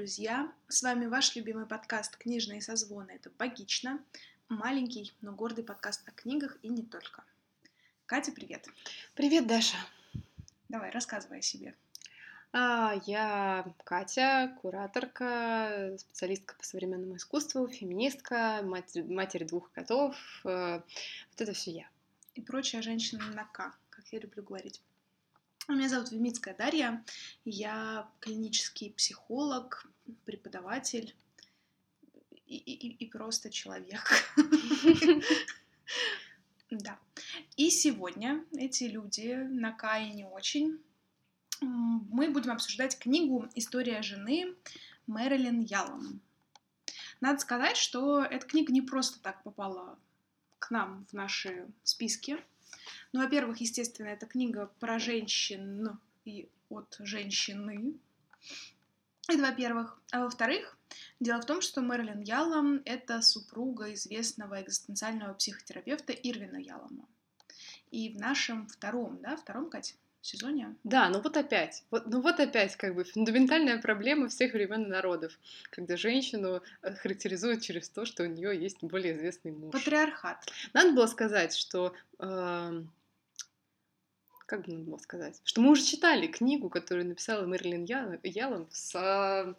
Друзья! С вами ваш любимый подкаст «Книжные созвоны». Это «Богично». Маленький, но гордый подкаст о книгах и не только. Катя, привет! Привет, Даша! Давай, рассказывай о себе. А, я Катя, кураторка, специалистка по современному искусству, феминистка, мать, матерь двух котов. э, Вот это все я. И прочая женщина на «К», как я люблю говорить. Меня зовут Вимицкая Дарья. Я клинический психолог, преподаватель и, и- и просто человек. Да. И сегодня эти люди на «К» и не очень мы будем обсуждать книгу «История жены» Мэрилин Ялом. Надо сказать, что эта книга не просто так попала к нам в наши списки. Ну, во-первых, естественно, это книга про женщин и от женщины. Это во-первых. А во-вторых, дело в том, что Мэрилин Ялом — это супруга известного экзистенциального психотерапевта Ирвина Ялома. И в нашем втором, да, втором, Кать, сезоне Да, ну вот опять, вот, ну вот опять как бы фундаментальная проблема всех времен и народов, когда женщину э, характеризуют через то, что у нее есть более известный муж. патриархат. Надо было сказать, что... эм, как бы надо было сказать? Что мы уже читали книгу, которую написала Мэрилин Я- Ялом в со-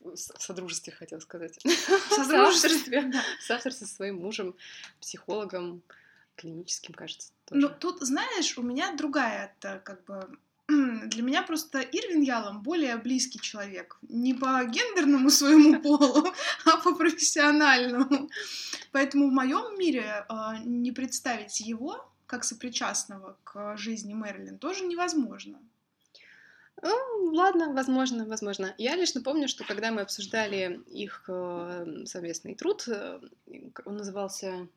в содружестве, хотела сказать. В. Да. В со своим мужем, психологом, клиническим, кажется, тоже. Ну, тут, знаешь, у меня другая, это как бы... Для меня просто Ирвин Ялом более близкий человек. Не по гендерному своему полу, а по профессиональному. Поэтому в моем мире э, не представить его как сопричастного к жизни Мэрилин тоже невозможно. Ну, ладно, возможно, возможно. Я лишь напомню, что когда мы обсуждали их э, совместный труд, э, он назывался...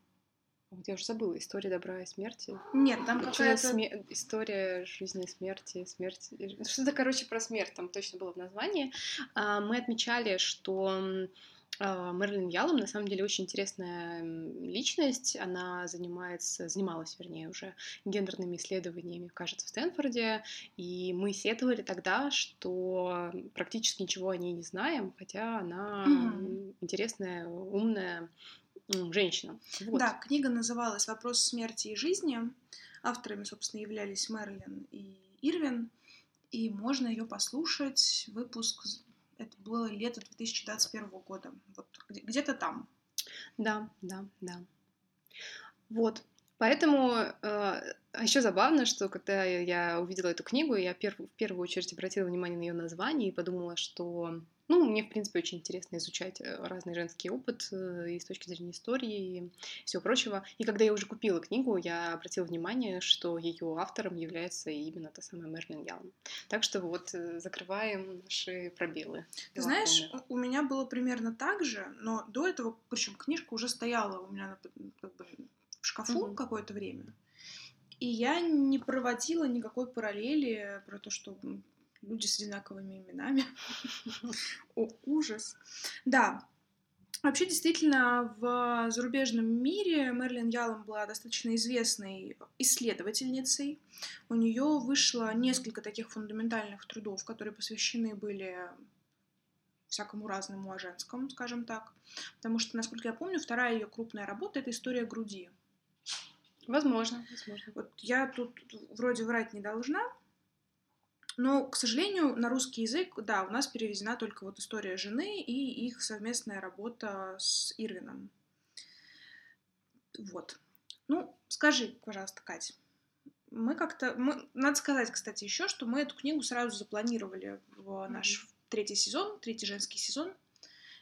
Вот я уже забыла, «История добра и смерти». Нет, там какая-то... сме- История жизни и смерти, смерти... Что-то, короче, про смерть там точно было в названии. А, Мы отмечали, что Мэрилин Ялом на самом деле очень интересная личность. Она занимается, занималась, вернее, уже гендерными исследованиями, кажется, в Стэнфорде. И мы сетовали тогда, что практически ничего о ней не знаем, хотя она м, интересная, умная женщина. Вот. Да, книга называлась «Вопрос смерти и жизни». Авторами, собственно, являлись Мэрилин и Ирвин. И можно ее послушать. Выпуск, это было лето 2021 года. Вот где- где-то там. Да, да, да. Вот. Поэтому э, еще забавно, что когда я- увидела эту книгу, я пер- в первую очередь обратила внимание на ее название и подумала, что, ну, мне, в принципе, очень интересно изучать э, разный женский опыт э, и с точки зрения истории и всего прочего. И когда я уже купила книгу, я обратила внимание, что ее автором является именно та самая Мерлин Ялм. Так что вот э, закрываем наши пробелы. Ты знаешь, у меня было примерно так же, но до этого, причем книжка уже стояла у меня на как бы, в шкафу Мгм. какое-то время. И я не проводила никакой параллели про то, что люди с одинаковыми именами. О, ужас. Да. Вообще, действительно, в зарубежном мире Мерлин Ялом была достаточно известной исследовательницей. У нее вышло несколько таких фундаментальных трудов, которые посвящены были всякому разному о женском, скажем так. Потому что, насколько я помню, вторая ее крупная работа — это история груди. Возможно, возможно. Вот я тут вроде врать не должна, но, к сожалению, на русский язык, да, у нас переведена только вот история жены и их совместная работа с Ирвином. Вот. Ну, скажи, пожалуйста, Кать, мы как-то... Мы... Надо сказать, кстати, еще, что мы эту книгу сразу запланировали в наш Мгм. третий сезон, третий женский сезон.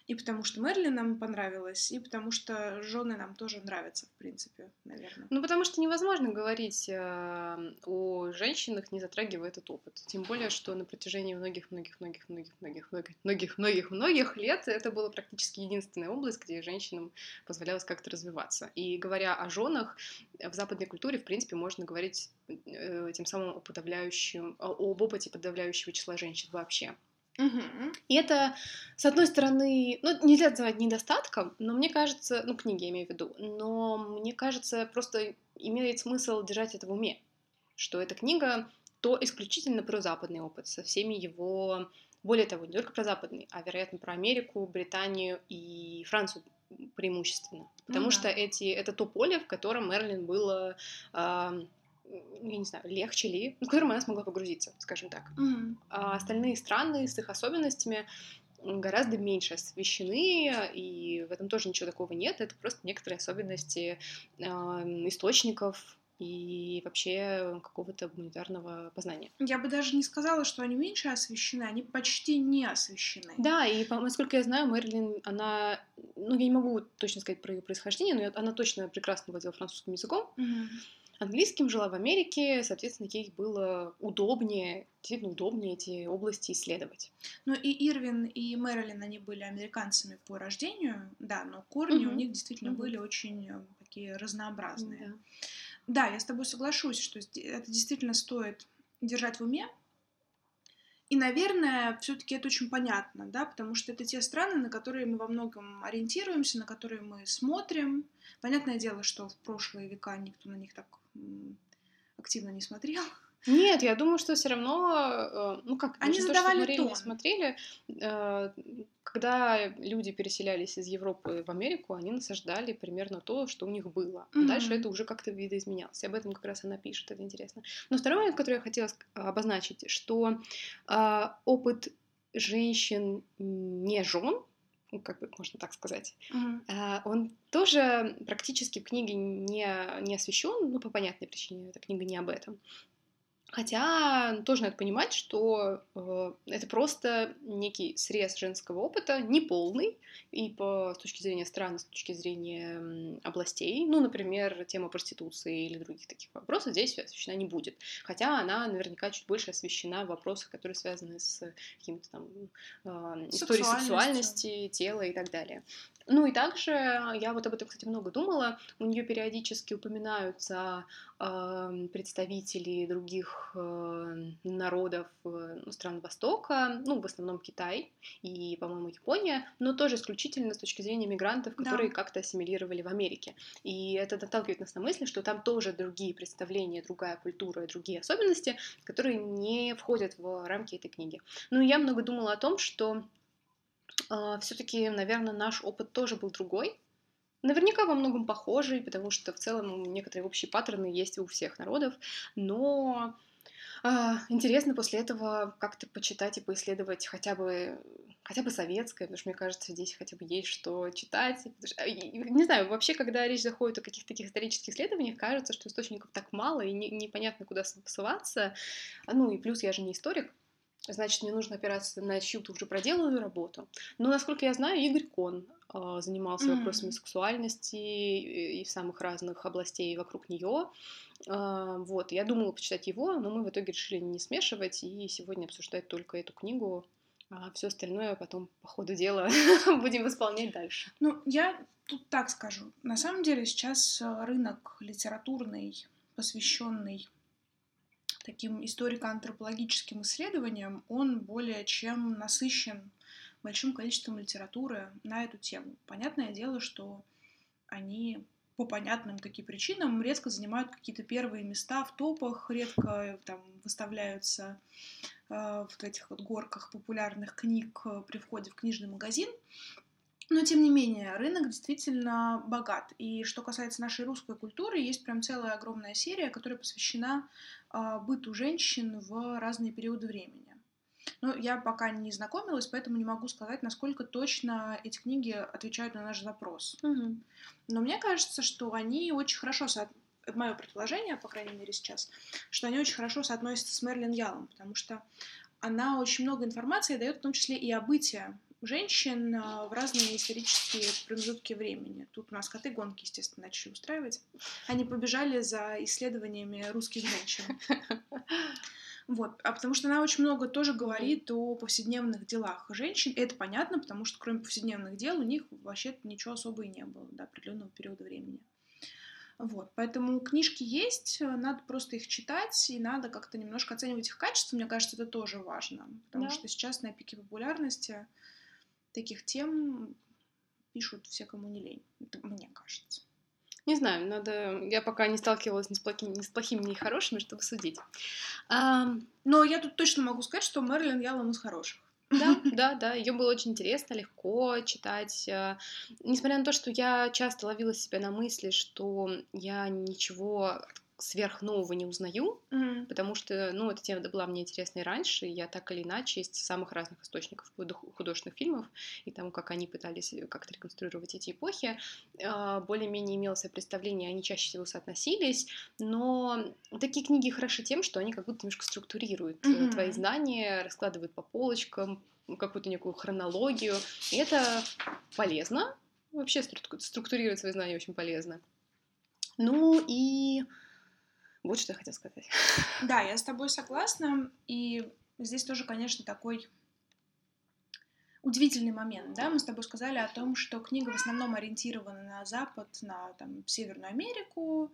И потому что Мерлин нам понравилась, и потому что жены нам тоже нравятся, в принципе, наверное. Ну, потому что невозможно говорить э, о женщинах, не затрагивая этот опыт. Тем более, что на протяжении многих-многих-многих-многих-многих-многих-многих лет это была практически единственная область, где женщинам позволялось как-то развиваться. И говоря о женах, в западной культуре, в принципе, можно говорить э, тем самым о подавляющем, об опыте подавляющего числа женщин вообще. Мгм. И это, с одной стороны, ну, нельзя называть недостатком, но мне кажется, ну, книги я имею в виду, но мне кажется, просто имеет смысл держать это в уме, что эта книга то исключительно про западный опыт со всеми его Более того, не только про западный, а, вероятно, про Америку, Британию и Францию преимущественно. Потому ну, что эти, это то поле, в котором Мерлин было э, я не знаю, легче ли, в котором она смогла погрузиться, скажем так. Mm-hmm. А остальные страны с их особенностями гораздо меньше освещены, и в этом тоже ничего такого нет. Это просто некоторые особенности э, источников и вообще какого-то гуманитарного познания. Я бы даже не сказала, что они меньше освещены, они почти не освещены. Да, и насколько я знаю, Мэрилин, она, ну, я не могу точно сказать про ее происхождение, но она точно прекрасно владела французским языком. Mm-hmm английским, жила в Америке, соответственно, ей было удобнее, действительно удобнее эти области исследовать. Ну и Ирвин и Мэрилин, они были американцами по рождению, да, но корни угу. у них действительно угу. были очень э, такие разнообразные. Да. да, я с тобой соглашусь, что это действительно стоит держать в уме, и, наверное, все-таки это очень понятно, да, потому что это те страны, на которые мы во многом ориентируемся, на которые мы смотрим. Понятное дело, что в прошлые века никто на них так активно не смотрел. Нет, я думаю, что все равно, э, ну как, они задавали то, что смотрели, э, когда люди переселялись из Европы в Америку, они насаждали примерно то, что у них было. Mm-hmm. дальше это уже как-то видоизменялось. И об этом как раз она пишет, это интересно. Но второй момент, который я хотела обозначить, что э, опыт женщин не жен, ну, как бы можно так сказать, uh-huh. он тоже практически в книге не, не освещен, ну, по понятной причине, эта книга не об этом. Хотя тоже надо понимать, что э, это просто некий срез женского опыта, неполный, и по, с точки зрения стран, с точки зрения областей. Ну, например, тема проституции или других таких вопросов здесь освещена не будет. Хотя она наверняка чуть больше освещена в вопросах, которые связаны с какими-то там э, историей сексуальности, тела и так далее. Ну и также я вот об этом, кстати, много думала. У нее периодически упоминаются э, представители других э, народов э, стран Востока, ну, в основном Китай и, по-моему, Япония, но тоже исключительно с точки зрения мигрантов, которые да. как-то ассимилировали в Америке. И это наталкивает нас на мысль, что там тоже другие представления, другая культура и другие особенности, которые не входят в рамки этой книги. Ну и я много думала о том, что а, все-таки, наверное, наш опыт тоже был другой. Наверняка во многом похожий, потому что в целом некоторые общие паттерны есть у всех народов, но а, интересно после этого как-то почитать и поисследовать хотя бы хотя бы советское, потому что мне кажется, здесь хотя бы есть что читать. Что, а, не знаю, вообще, когда речь заходит о каких-то таких исторических исследованиях, кажется, что источников так мало и не, непонятно, куда ссылаться. Ну и плюс я же не историк, значит, мне нужно опираться на чью-то уже проделанную работу. Но, насколько я знаю, Игорь Кон э, занимался mm-hmm. вопросами сексуальности и, и в самых разных областей вокруг нее. Э, вот, я думала почитать его, но мы в итоге решили не смешивать и сегодня обсуждать только эту книгу, а все остальное потом по ходу дела будем исполнять дальше. Ну, я тут так скажу. На самом деле сейчас рынок литературный, посвященный таким историко-антропологическим исследованием, он более чем насыщен большим количеством литературы на эту тему. Понятное дело, что они по понятным таким причинам редко занимают какие-то первые места в топах, редко там выставляются э, в этих вот горках популярных книг э, при входе в книжный магазин. Но, тем не менее, рынок действительно богат. И что касается нашей русской культуры, есть прям целая огромная серия, которая посвящена э, быту женщин в разные периоды времени. Но я пока не знакомилась, поэтому не могу сказать, насколько точно эти книги отвечают на наш запрос. Угу. Но мне кажется, что они очень хорошо со... это мое предположение, по крайней мере сейчас, что они очень хорошо соотносятся с Мерлин Ялом, потому что она очень много информации дает, в том числе и о бытии женщин а, в разные исторические промежутки времени. Тут у нас коты гонки, естественно, начали устраивать. Они побежали за исследованиями русских женщин. Вот, а потому что она очень много тоже говорит о повседневных делах женщин. И это понятно, потому что кроме повседневных дел у них вообще ничего особо и не было до определенного периода времени. Вот, поэтому книжки есть, надо просто их читать, и надо как-то немножко оценивать их качество, мне кажется, это тоже важно, потому да. что сейчас на пике популярности таких тем пишут все, кому не лень. Это мне кажется. Не знаю, надо. Я пока не сталкивалась ни с плохими, ни с плохими, ни хорошими, чтобы судить. А... Но я тут точно могу сказать, что Мерлин Ялом из хороших. Да, да, да. Ее было очень интересно, легко читать. э, Несмотря на то, что я часто ловила себя на мысли, что я ничего сверхнового не узнаю, Мгм. потому что, ну, эта тема была мне интересна и раньше, и я так или иначе из самых разных источников художественных фильмов и тому, как они пытались э, как-то реконструировать эти эпохи, а, более-менее имела себе представление, они чаще всего соотносились, но такие книги хороши тем, что они как будто немножко структурируют Мгм. твои знания, раскладывают по полочкам, какую-то некую хронологию, и это полезно, вообще стру- структурировать свои знания очень полезно. Ну и вот что я хотела сказать. Да, я с тобой согласна. И здесь тоже, конечно, такой удивительный момент, да, мы с тобой сказали о том, что книга в основном ориентирована на Запад, на там, Северную Америку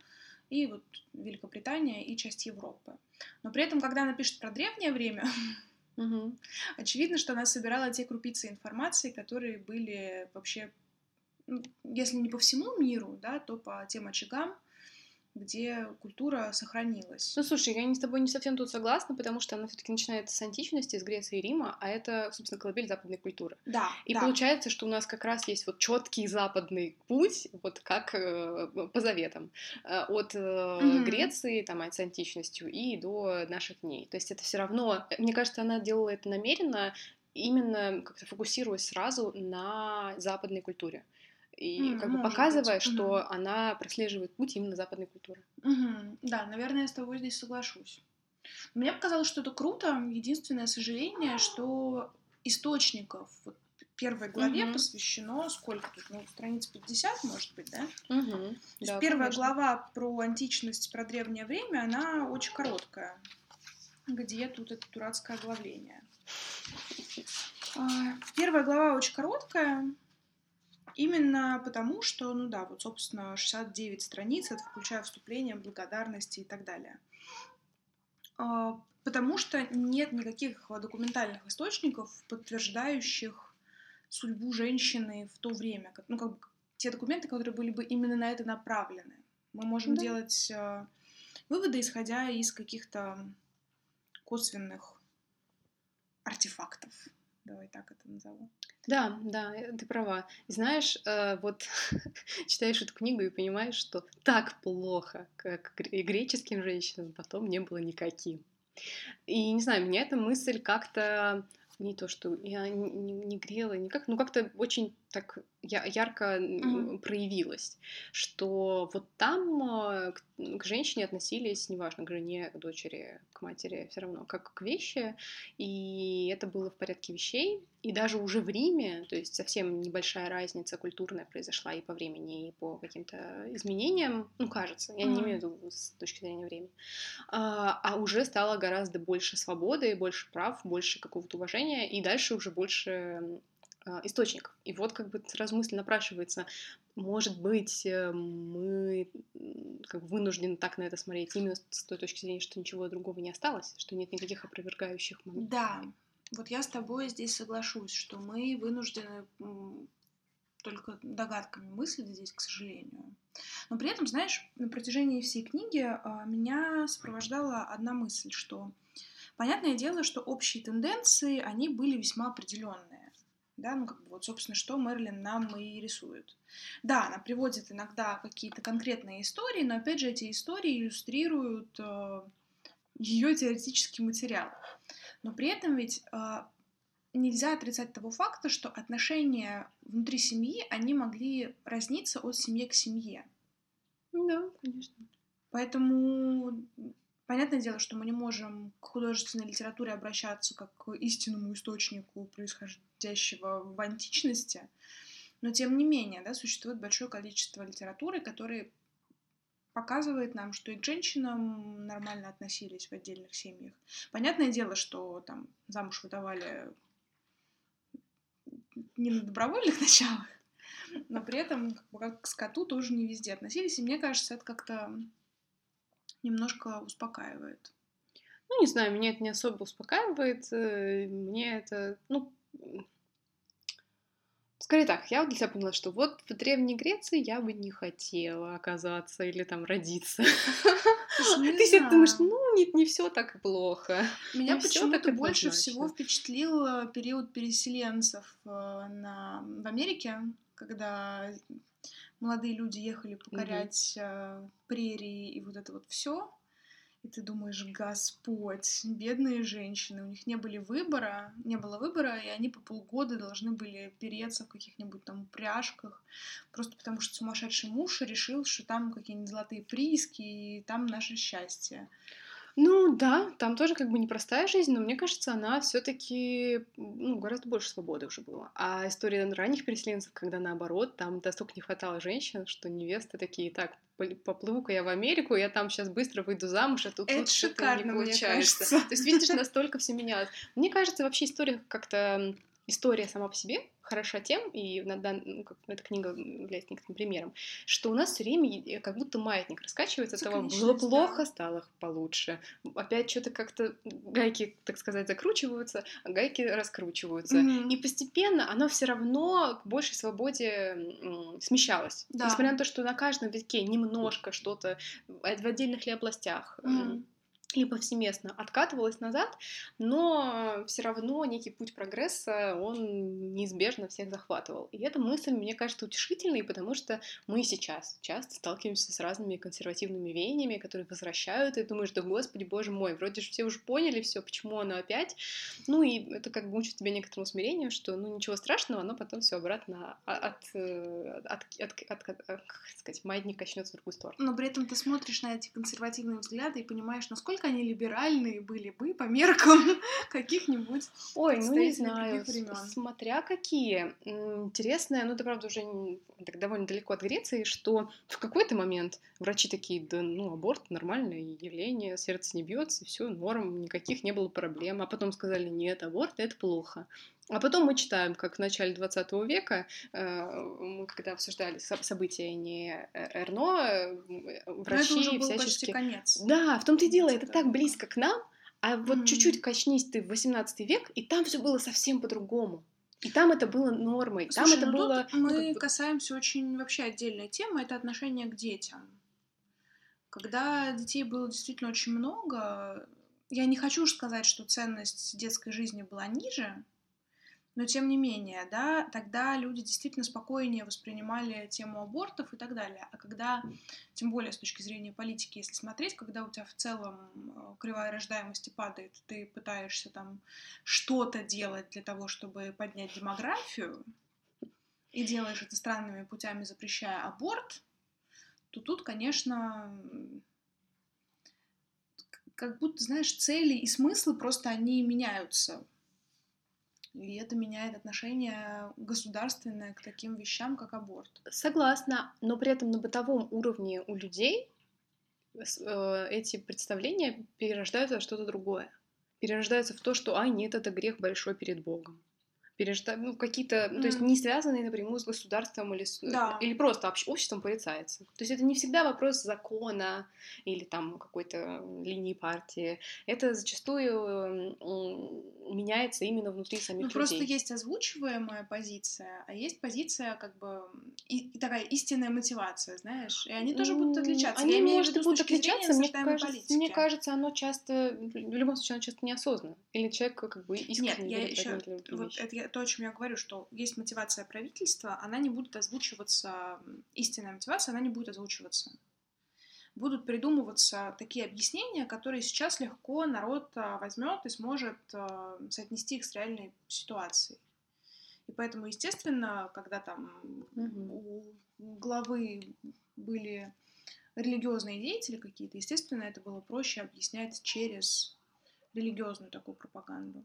и вот Великобритания и часть Европы. Но при этом, когда она пишет про древнее время, Мгм. очевидно, что она собирала те крупицы информации, которые были вообще, ну, если не по всему миру, да, то по тем очагам, где культура сохранилась. Ну, слушай, я не с тобой не совсем тут согласна, потому что она все-таки начинается с античности, с Греции и Рима, а это, собственно, колыбель западной культуры. Да, И да. получается, что у нас как раз есть вот четкий западный путь, вот как э, по заветам, э, от э, Мгм. Греции, там, с античностью и до наших дней. То есть это все равно, мне кажется, она делала это намеренно, именно как-то фокусируясь сразу на западной культуре. И М, как бы показывая, быть. что Мгм. она прослеживает путь именно западной культуры. Мгм. Да, наверное, я с тобой здесь соглашусь. Мне показалось, что это круто. Единственное сожаление, что источников вот первой главе Мгм. посвящено сколько тут? Ну, страниц 50, может быть, да? Есть Да, первая конечно. глава про античность, про древнее время, она очень короткая. Где тут это дурацкое оглавление? А, Первая глава очень короткая, именно потому, что, ну да, вот, собственно, 69 страниц, это включая вступление, благодарности и так далее. А, Потому что нет никаких документальных источников, подтверждающих судьбу женщины в то время. Ну, как бы те документы, которые были бы именно на это направлены. Мы можем Да. делать э, выводы, исходя из каких-то косвенных артефактов. Давай так это назову. Да, да, э, ты права. Знаешь, э, вот читаешь эту книгу и понимаешь, что так плохо, как и греческим женщинам потом не было никаким. И не знаю, меня эта мысль как-то не то, что я не- не грела, никак, ну как-то очень так ярко м, Мгм. проявилась, что вот там э, к, женщине относились, неважно, к жене, к дочери, к матери, все равно, как к вещи, и это было в порядке вещей, и даже уже в Риме, то есть совсем небольшая разница культурная произошла и по времени, и по каким-то изменениям, ну, кажется, я не Мгм. имею в виду с точки зрения времени, а, а уже стало гораздо больше свободы, больше прав, больше какого-то уважения, и дальше уже больше а, источников. И вот как бы сразу мысль напрашивается, может быть, э, мы как бы вынуждены так на это смотреть именно с той точки зрения, что ничего другого не осталось, что нет никаких опровергающих моментов. Да, вот я с тобой здесь соглашусь, что мы вынуждены только догадками мыслить здесь, к сожалению. Но при этом, знаешь, на протяжении всей книги а, меня сопровождала одна мысль, что понятное дело, что общие тенденции, они были весьма определенные. Да, ну как бы вот, собственно, что Мерлин нам и рисует. Да, она приводит иногда какие-то конкретные истории, но опять же эти истории иллюстрируют ее теоретический материал. Но при этом ведь а, нельзя отрицать того факта, что отношения внутри семьи, они могли разниться от семьи к семье. Да, конечно. Поэтому понятное дело, что мы не можем к художественной литературе обращаться как к истинному источнику происходящего в античности, но тем не менее, да, существует большое количество литературы, которые показывает нам, что и к женщинам нормально относились в отдельных семьях. Понятное дело, что там замуж выдавали не на добровольных началах, но при этом как, бы, как к скоту тоже не везде относились, и мне кажется, это как-то немножко успокаивает. Ну, не знаю, меня это не особо успокаивает. э, Мне это, ну, Скорее так, я для себя поняла, что вот в Древней Греции я бы не хотела оказаться или там родиться. Ты себе думаешь, ну, нет, не все так плохо. Меня почему-то больше всего впечатлил период переселенцев э, на... в Америке, когда молодые люди ехали покорять mm прерии и вот это вот все. И ты думаешь, Господь, бедные женщины, у них не были выбора, не было выбора, и они по полгода должны были переться в каких-нибудь там упряжках, просто потому что сумасшедший муж решил, что там какие-нибудь золотые прииски, и там наше счастье. Ну да, там тоже как бы непростая жизнь, но мне кажется, она все-таки ну, гораздо больше свободы уже было. А история ранних переселенцев, когда наоборот, там настолько не хватало женщин, что невесты такие, так, поплыву-ка я в Америку, я там сейчас быстро выйду замуж, а тут, это тут шикарно, не получается. То есть, видишь, настолько все менялось. Мне кажется, вообще история как-то история сама по себе хороша тем, и на дан... ну, как, эта книга является некоторым примером, что у нас все время как будто маятник раскачивается от того, было плохо, да. стало получше. Опять что-то как-то гайки, так сказать, закручиваются, а гайки раскручиваются. Mm-hmm. И постепенно оно все равно к большей свободе смещалось. Да. Несмотря на то, что на каждом витке немножко что-то в отдельных ли областях. Mm-hmm и повсеместно откатывалась назад, но все равно некий путь прогресса, он неизбежно всех захватывал. И эта мысль, мне кажется, утешительной, потому что мы сейчас часто сталкиваемся с разными консервативными веяниями, которые возвращают, и думаешь, да господи, боже мой, вроде же все уже поняли все, почему оно опять. Ну и это как бы учит тебя некоторому смирению, что ну ничего страшного, оно потом все обратно от, от, от, от, от, от как сказать, маятник качнется в другую сторону. Но при этом ты смотришь на эти консервативные взгляды и понимаешь, насколько насколько они либеральные были бы по меркам каких-нибудь Ой, ну не знаю, смотря какие. Интересно, ну это правда уже так довольно далеко от Греции, что в какой-то момент врачи такие, да ну аборт нормальное явление, сердце не бьется, все норм, никаких не было проблем, а потом сказали, нет, аборт это плохо. А потом мы читаем, как в начале 20 века, э, когда обсуждали события не э, Эрно, э, врачи Но это уже был всячески... почти конец. Да, в том-то и дело, это так близко к нам, а вот mm-hmm. чуть-чуть качнись ты в 18 век, и там все было совсем по-другому. И там это было нормой. Слушай, там это ну было. Тут мы ну, как... касаемся очень вообще отдельной темы, это отношение к детям. Когда детей было действительно очень много, я не хочу сказать, что ценность детской жизни была ниже, но тем не менее, да, тогда люди действительно спокойнее воспринимали тему абортов и так далее. А когда, тем более с точки зрения политики, если смотреть, когда у тебя в целом э, кривая рождаемости падает, ты пытаешься там что-то делать для того, чтобы поднять демографию, и делаешь это странными путями, запрещая аборт, то тут, конечно, как будто, знаешь, цели и смыслы просто они меняются и это меняет отношение государственное к таким вещам, как аборт. Согласна, но при этом на бытовом уровне у людей э, эти представления перерождаются в что-то другое. Перерождаются в то, что, а, нет, это грех большой перед Богом пережда... ну, какие-то, mm. то есть не связанные напрямую с государством или, с... да. или просто общ... обществом порицается. То есть это не всегда вопрос закона или там какой-то линии партии. Это зачастую меняется именно внутри самих ну, людей. Просто есть озвучиваемая позиция, а есть позиция как бы и, и такая истинная мотивация, знаешь, и они тоже будут отличаться. Они, Я может, будут отличаться, мне кажется, мне кажется, оно часто, в любом случае, оно часто неосознанно. Или человек как бы искренне Нет, я еще, вот это то, о чем я говорю, что есть мотивация правительства, она не будет озвучиваться, истинная мотивация, она не будет озвучиваться. Будут придумываться такие объяснения, которые сейчас легко народ а, возьмет и сможет а, соотнести их с реальной ситуацией. И поэтому, естественно, когда там угу. у главы были религиозные деятели какие-то, естественно, это было проще объяснять через религиозную такую пропаганду.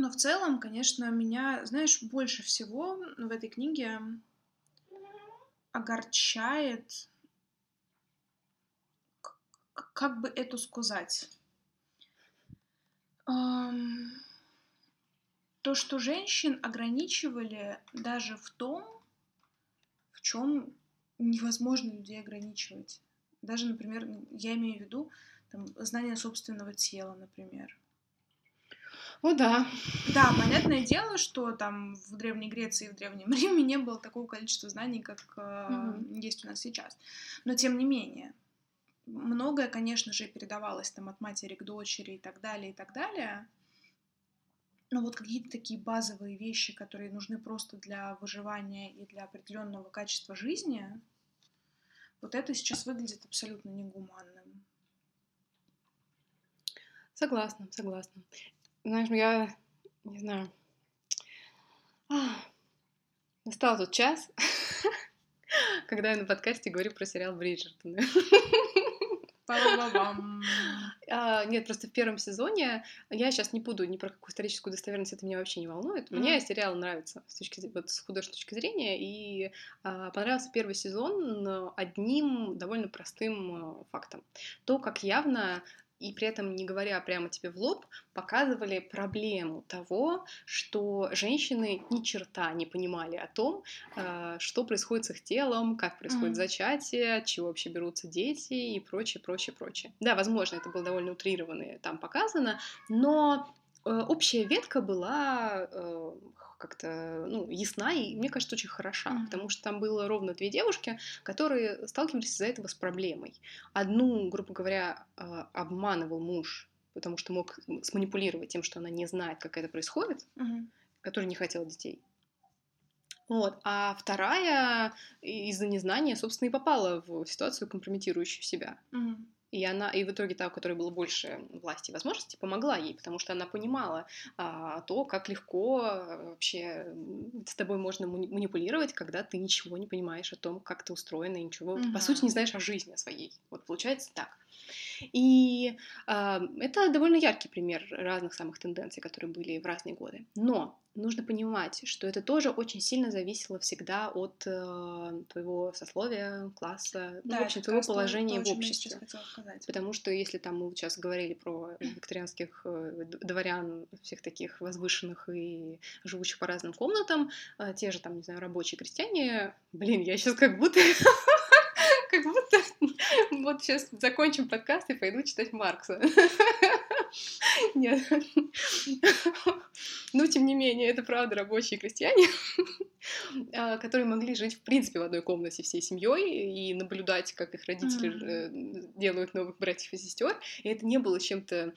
Но в целом, конечно, меня, знаешь, больше всего в этой книге огорчает, как бы это сказать, то, что женщин ограничивали даже в том, в чем невозможно людей ограничивать. Даже, например, я имею в виду там, знание собственного тела, например. О, да. Да, понятное дело, что там в Древней Греции и в Древнем Риме не было такого количества знаний, как э, есть у нас сейчас. Но тем не менее, многое, конечно же, передавалось там от матери к дочери и так далее, и так далее. Но вот какие-то такие базовые вещи, которые нужны просто для выживания и для определенного качества жизни, вот это сейчас выглядит абсолютно негуманным. Согласна, согласна. Знаешь, я не знаю. Настал тот час, когда я на подкасте говорю про сериал Бриджертоны. А, нет, просто в первом сезоне я сейчас не буду ни про какую историческую достоверность, это меня вообще не волнует. Мне сериал нравится с точки вот, с художественной точки зрения, и а, понравился первый сезон одним довольно простым э, фактом. То, как явно и при этом, не говоря прямо тебе в лоб, показывали проблему того, что женщины ни черта не понимали о том, э, что происходит с их телом, как происходит mm-hmm. зачатие, от чего вообще берутся дети и прочее, прочее, прочее. Да, возможно, это было довольно утрированно там показано, но э, общая ветка была э, как-то ну, ясна и, мне кажется, очень хороша, mm-hmm. потому что там было ровно две девушки, которые сталкивались из-за этого с проблемой. Одну, грубо говоря, а, обманывал муж, потому что мог сманипулировать тем, что она не знает, как это происходит, mm-hmm. который не хотел детей. Вот. А вторая из-за незнания, собственно, и попала в ситуацию, компрометирующую себя. Mm-hmm. И она, и в итоге та, у которой было больше власти и возможностей, помогла ей, потому что она понимала а, то, как легко а, вообще с тобой можно манипулировать, когда ты ничего не понимаешь о том, как ты устроена, и ничего, mm-hmm. по сути, не знаешь о жизни своей. Вот получается так. И э, это довольно яркий пример разных самых тенденций, которые были в разные годы. Но нужно понимать, что это тоже очень сильно зависело всегда от э, твоего сословия, класса, да, ну, в общем, твоего положения в обществе. Потому что если там мы сейчас говорили про викторианских э, дворян, всех таких возвышенных и живущих по разным комнатам, э, те же там, не знаю, рабочие крестьяне, блин, я сейчас как будто как будто вот сейчас закончим подкаст и пойду читать Маркса. Нет. Но, тем не менее, это правда рабочие крестьяне, а, которые могли жить, в принципе, в одной комнате всей семьей и наблюдать, как их родители mm-hmm. делают новых братьев и сестер. И это не было чем-то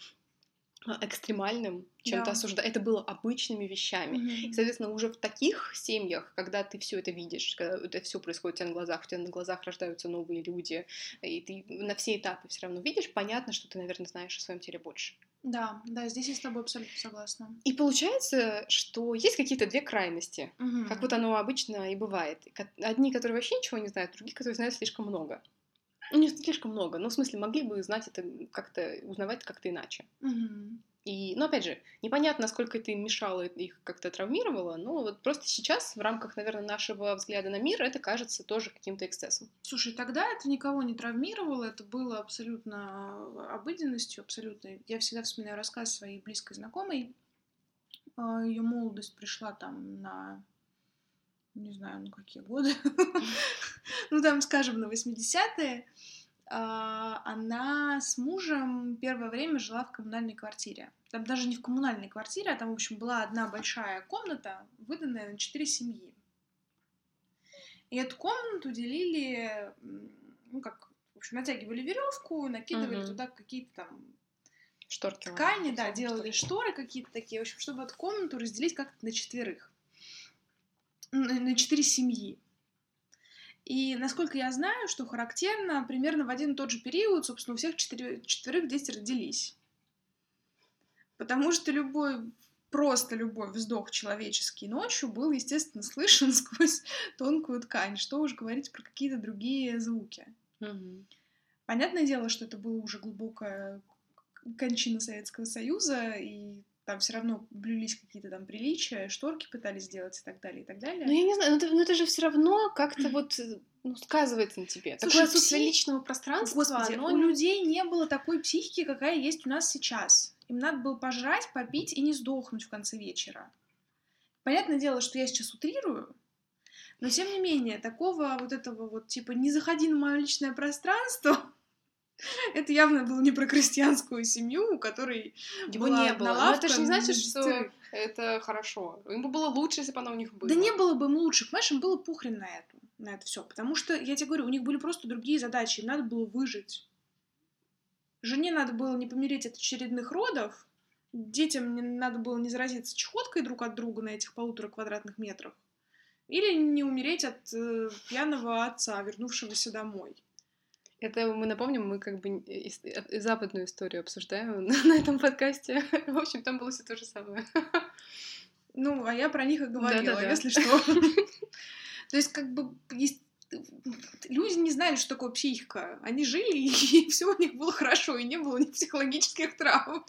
экстремальным, чем-то да. осуждать. Это было обычными вещами. Mm-hmm. И, соответственно, уже в таких семьях, когда ты все это видишь, когда это все происходит у тебя на глазах, у тебя на глазах рождаются новые люди, и ты на все этапы все равно видишь, понятно, что ты, наверное, знаешь о своем теле больше. Да, да, здесь я с тобой абсолютно согласна. И получается, что есть какие-то две крайности, mm-hmm. как вот оно обычно и бывает. Одни, которые вообще ничего не знают, другие, которые знают слишком много. Ну, не слишком много, но в смысле могли бы знать это как-то, узнавать как-то иначе. Угу. И, ну, опять же, непонятно, насколько это им мешало, их как-то травмировало, но вот просто сейчас, в рамках, наверное, нашего взгляда на мир, это кажется тоже каким-то эксцессом. Слушай, тогда это никого не травмировало, это было абсолютно обыденностью, абсолютно. Я всегда вспоминаю рассказ своей близкой знакомой. А, Ее молодость пришла там на не знаю, ну какие годы, ну там, скажем, на 80-е, а, она с мужем первое время жила в коммунальной квартире. Там даже не в коммунальной квартире, а там, в общем, была одна большая комната, выданная на четыре семьи. И эту комнату делили, ну как, в общем, натягивали веревку, накидывали угу. туда какие-то там шторки, ткани, да, делали шторы какие-то такие, в общем, чтобы эту комнату разделить как-то на четверых на четыре семьи. И насколько я знаю, что характерно, примерно в один и тот же период, собственно, у всех четыре, четверых дети родились. Потому что любой, просто любой вздох человеческий ночью был, естественно, слышен сквозь тонкую ткань. Что уж говорить про какие-то другие звуки. Угу. Понятное дело, что это была уже глубокая кончина Советского Союза, и там все равно блюлись какие-то там приличия, шторки пытались сделать и так далее, и так далее. Ну, я не знаю, но это, но это же все равно как-то вот э, ну, сказывается на тебе. Слушай, Такое отсутствие псих... личного пространства. Господи, оно... у людей не было такой психики, какая есть у нас сейчас. Им надо было пожрать, попить и не сдохнуть в конце вечера. Понятное дело, что я сейчас утрирую, но тем не менее, такого вот этого вот, типа, не заходи на мое личное пространство, Это явно было не про крестьянскую семью, у которой его была не было. одна Но это же не лавка, значит, что это хорошо. Бы было лучше, если бы она у них была. Да не было бы им лучше, понимаешь, им было похрен на это, на это все, потому что, я тебе говорю, у них были просто другие задачи, им надо было выжить. Жене надо было не помереть от очередных родов, детям не надо было не заразиться чехоткой друг от друга на этих полутора квадратных метрах, или не умереть от э, пьяного отца, вернувшегося домой. Это мы напомним, мы как бы ис- э, западную историю обсуждаем на, этом подкасте. В общем, там было все то же самое. Ну, а я про них и говорила, Да-да-да. если что. То есть, как бы, люди не знали, что такое психика. Они жили, и все у них было хорошо, и не было ни психологических травм.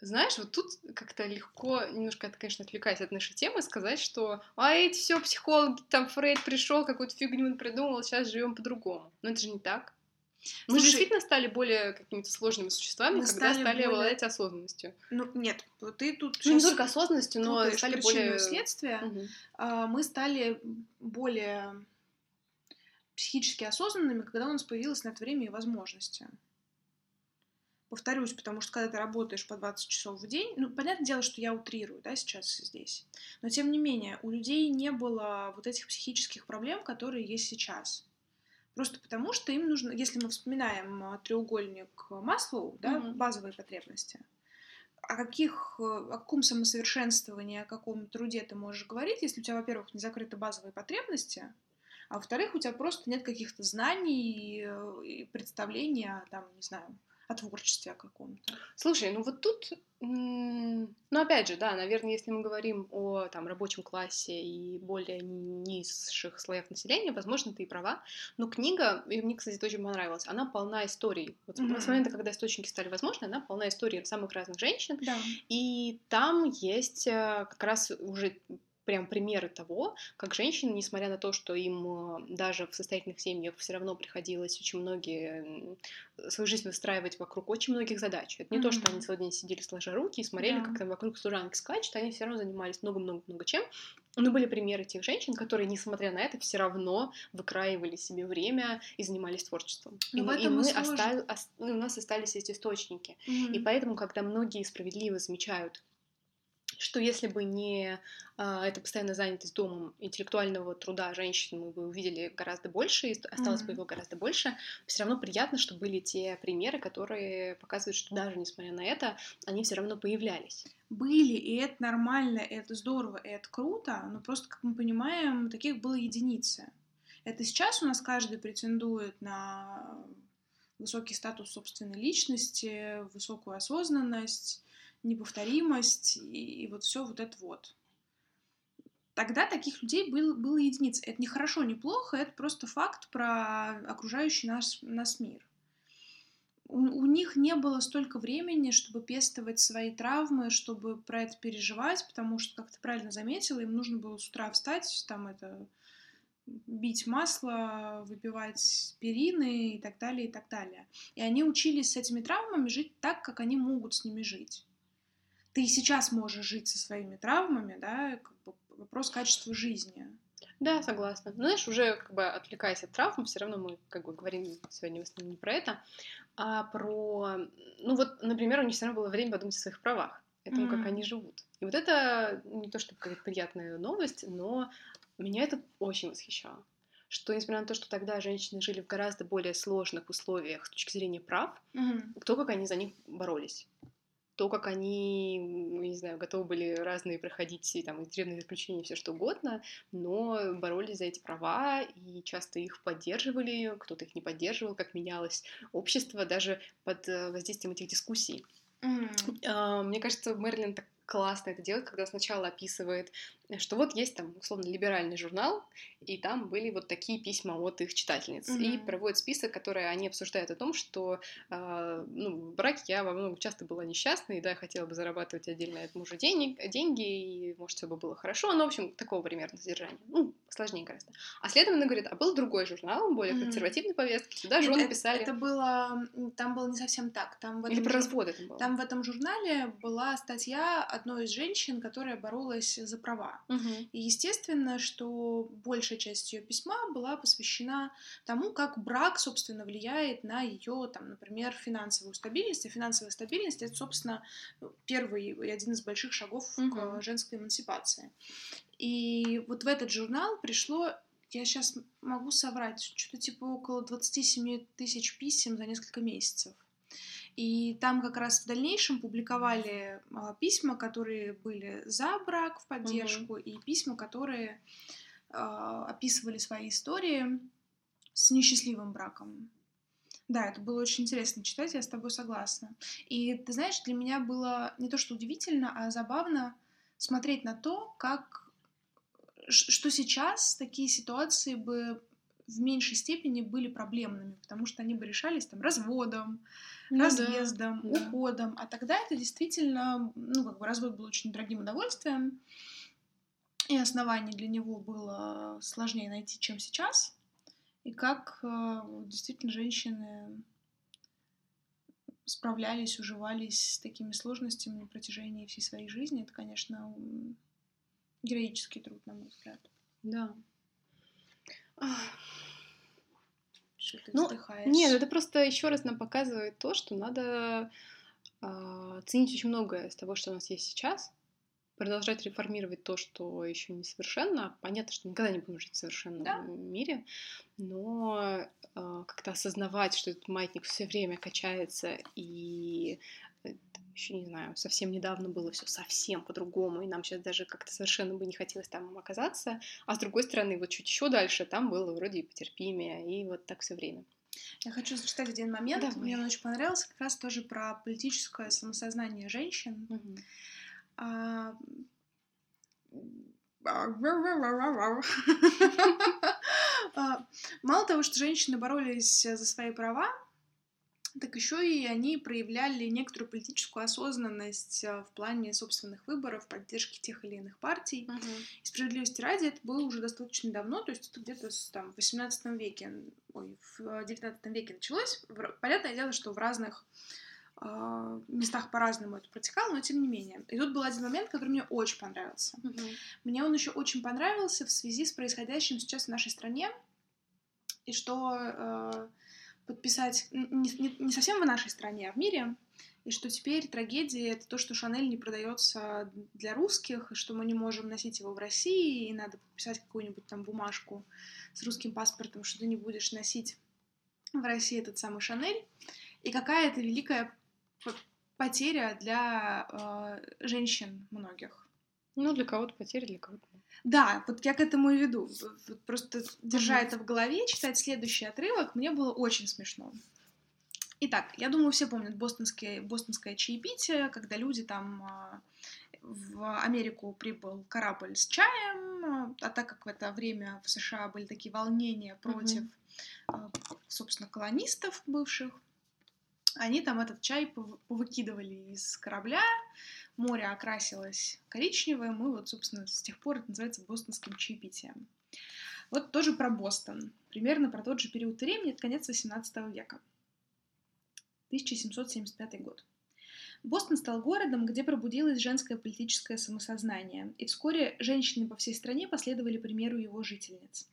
Знаешь, вот тут как-то легко, немножко, это, конечно, отвлекаясь от нашей темы, сказать, что а эти все психологи, там Фрейд пришел, какую-то фигню он придумал, сейчас живем по-другому. Но это же не так. Мы же действительно стали более какими-то сложными существами, когда стали стали более- обладать осознанностью. Ну, нет, вот ты тут Ну, не только осознанностью, но стали более... Мгм. А, Мы стали более психически осознанными, когда у нас появилось на это время и возможности. Повторюсь, потому что когда ты работаешь по 20 часов в день, ну, понятное дело, что я утрирую, да, сейчас здесь, но тем не менее, у людей не было вот этих психических проблем, которые есть сейчас. Просто потому, что им нужно, если мы вспоминаем треугольник Маслоу, да, Мгм. базовые потребности, о каких, о каком самосовершенствовании, о каком труде ты можешь говорить, если у тебя, во-первых, не закрыты базовые потребности, а во-вторых, у тебя просто нет каких-то знаний и, и представлений о, там, не знаю, о творчестве о каком-то. Слушай, ну вот тут, ну опять же, да, наверное, если мы говорим о там рабочем классе и более низших слоях населения, возможно, ты и права, но книга, и мне, кстати, очень понравилось, она полна историй. Вот Мгм. с момента, когда источники стали возможны, она полна историй самых разных женщин, Да. и там есть э, как раз уже прям примеры того, как женщины, несмотря на то, что им э, даже в состоятельных семьях все равно приходилось очень многие свою жизнь выстраивать вокруг очень многих задач. Это не то, что они целый день сидели сложа руки и смотрели, Да. как там вокруг служанки скачут, они все равно занимались много-много-много чем. Но были примеры тех женщин, которые, несмотря на это, все равно выкраивали себе время и занимались творчеством. и Ну, в мы, и этом и мы сложно. оста- ос- ну, у нас остались эти источники. И Мгм. поэтому, когда многие справедливо замечают, что если бы не а, эта постоянная занятость домом интеллектуального труда женщин, мы бы увидели гораздо больше, и осталось бы Мгм. его гораздо больше, все равно приятно, что были те примеры, которые показывают, что даже несмотря на это, они все равно появлялись. Были, и это нормально, и это здорово, и это круто, но просто, как мы понимаем, таких было единицы. Это сейчас у нас каждый претендует на высокий статус собственной личности, высокую осознанность, неповторимость и, и вот все вот это вот. Тогда таких людей был, было единиц. Это не хорошо, не плохо, это просто факт про окружающий нас, нас мир. У, у них не было столько времени, чтобы пестовать свои травмы, чтобы про это переживать, потому что, как ты правильно заметила, им нужно было с утра встать, там это бить масло, выпивать перины и так далее, и так далее. И они учились с этими травмами жить так, как они могут с ними жить. Ты сейчас можешь жить со своими травмами, да, как бы вопрос качества жизни. Да, согласна. Но, знаешь, уже как бы отвлекаясь от травм, все равно мы как бы говорим сегодня в основном не про это, а про... Ну вот, например, у них все равно было время подумать о своих правах, о том, как Мгм. они живут. И вот это не то, чтобы какая-то приятная новость, но меня это очень восхищало. Что, несмотря на то, что тогда женщины жили в гораздо более сложных условиях с точки зрения прав, то, как они за них боролись. То, как они, не знаю, готовы были разные проходить там, и тюремные заключения, все что угодно, но боролись за эти права и часто их поддерживали, кто-то их не поддерживал, как менялось общество даже под э, воздействием этих дискуссий. А, Мне кажется, Мерлин так классно это делает, когда сначала описывает, что вот есть там, условно, либеральный журнал, и там были вот такие письма от их читательниц. И Мгм. проводит список, который они обсуждают о том, что а, ну, в браке я во многом часто была несчастной, да, я хотела бы зарабатывать отдельно от мужа денег, деньги, и, может, все бы было хорошо, но, в общем, такого примерно содержания. Ну, сложнее гораздо. А следом она говорит, а был другой журнал, более Мгм. консервативной повестки, сюда жены это- писали. Это было... Там было не совсем так. Там в Или этом про жур- разводы там было. Там в этом журнале была статья одной из женщин, которая боролась за права. Мгм. И естественно, что большая часть ее письма была посвящена тому, как брак, собственно, влияет на ее, там, например, финансовую стабильность. А финансовая стабильность это, собственно, первый и один из больших шагов к Мгм. э, женской эмансипации. И вот в этот журнал пришло, я сейчас могу соврать, что-то типа около 27 тысяч писем за несколько месяцев. И там как раз в дальнейшем публиковали а, письма, которые были за брак в поддержку, и письма, которые а, описывали свои истории с несчастливым браком. Да, это было очень интересно читать, я с тобой согласна. И ты знаешь, для меня было не то что удивительно, а забавно смотреть на то, как что сейчас такие ситуации бы в меньшей степени были проблемными, потому что они бы решались там разводом, Ну разъездом, да. уходом. А тогда это действительно, ну, как бы развод был очень дорогим удовольствием, и оснований для него было сложнее найти, чем сейчас. И как э, действительно женщины справлялись, уживались с такими сложностями на протяжении всей своей жизни, это, конечно, героический труд, на мой взгляд. Да. Что ты Ну, вздыхаешь? Нет, это просто еще раз нам показывает то, что надо а, ценить очень многое из того, что у нас есть сейчас, продолжать реформировать то, что еще несовершенно. Понятно, что никогда не будем жить в совершенном Да. мире, но а, как-то осознавать, что этот маятник все время качается и еще не знаю, совсем недавно было все совсем по-другому, и нам сейчас даже как-то совершенно бы не хотелось там оказаться. А с другой стороны, вот чуть еще дальше там было вроде и потерпимее, и вот так все время. Я хочу зачитать один момент. Давай. Мне он очень понравился, как раз тоже про политическое самосознание женщин. Мгм. А, А, Мало того, что женщины боролись за свои права, так еще и они проявляли некоторую политическую осознанность а, в плане собственных выборов, поддержки тех или иных партий. Мгм. И справедливости ради, это было уже достаточно давно, то есть это где-то там, в 18 веке, ой, в 19 веке началось. Понятное дело, что в разных а, местах по-разному это протекало, но тем не менее. И тут был один момент, который мне очень понравился. Мгм. Мне он еще очень понравился в связи с происходящим сейчас в нашей стране, и что э, подписать не, не- не совсем в нашей стране, а в мире, и что теперь трагедия это то, что Шанель не продается для русских, и что мы не можем носить его в России, и надо подписать какую-нибудь там бумажку с русским паспортом, что ты не будешь носить в России этот самый Шанель. И какая это великая потеря для э, женщин многих. Ну, для кого-то потеря, для кого-то. Да, вот я к этому и веду. Просто держа это в голове, читать следующий отрывок, мне было очень смешно. Итак, я думаю, все помнят бостонские, бостонское чаепитие, когда люди там а, в Америку прибыл корабль с чаем, а, а так как в это время в США были такие волнения против, а, собственно, колонистов бывших, они там этот чай пов- повыкидывали из корабля, море окрасилось коричневым, и вот, собственно, с тех пор это называется бостонским чаепитием. Вот тоже про Бостон. Примерно про тот же период времени, это конец XVIII века. 1775 год. Бостон стал городом, где пробудилось женское политическое самосознание, и вскоре женщины по всей стране последовали примеру его жительниц.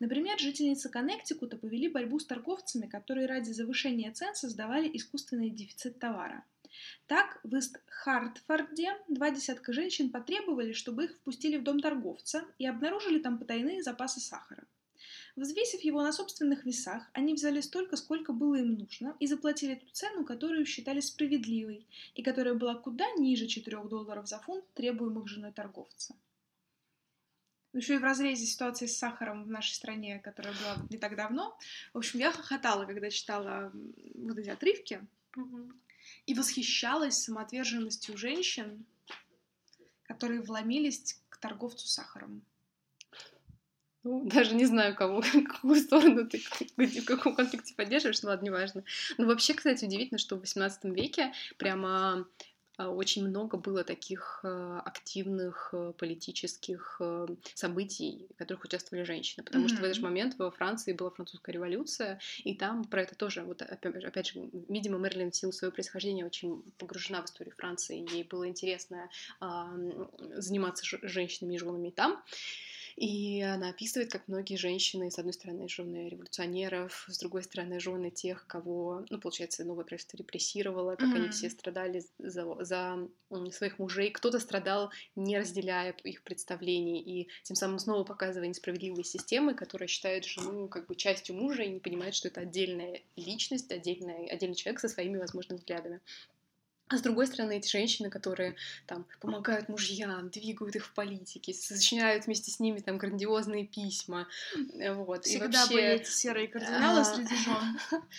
Например, жительницы Коннектикута повели борьбу с торговцами, которые ради завышения цен создавали искусственный дефицит товара. Так, в Ист-Хартфорде два десятка женщин потребовали, чтобы их впустили в дом торговца и обнаружили там потайные запасы сахара. Взвесив его на собственных весах, они взяли столько, сколько было им нужно, и заплатили ту цену, которую считали справедливой, и которая была куда ниже 4 долларов за фунт, требуемых женой торговца. Еще и в разрезе ситуации с сахаром в нашей стране, которая была не так давно. В общем, я хохотала, когда читала вот эти отрывки, и восхищалась самоотверженностью женщин, которые вломились к торговцу сахаром. Ну, даже не знаю, кого, какую сторону ты, в каком конфликте поддерживаешь, ну ладно, неважно. Но вообще, кстати, удивительно, что в 18 веке прямо очень много было таких а, активных а, политических событий, в которых участвовали женщины, потому mm-hmm. что в этот же момент во Франции была французская революция, и там про это тоже, вот опять же, видимо, Мерлин в силу своего происхождения очень погружена в историю Франции, ей было интересно заниматься женщинами и женами там. И она описывает, как многие женщины, с одной стороны, жены революционеров, с другой стороны, жены тех, кого, ну, получается, новое правительство репрессировало, как mm-hmm. они все страдали за, за своих мужей. Кто-то страдал, не разделяя их представлений, и тем самым снова показывая несправедливые системы, которые считают жену как бы частью мужа и не понимают, что это отдельная личность, отдельный, отдельный человек со своими возможными взглядами. А с другой стороны, эти женщины, которые там помогают мужьям, двигают их в политике, сочиняют вместе с ними там грандиозные письма, э, вот. Всегда и вообще... были эти серые кардиналы а... среди жен.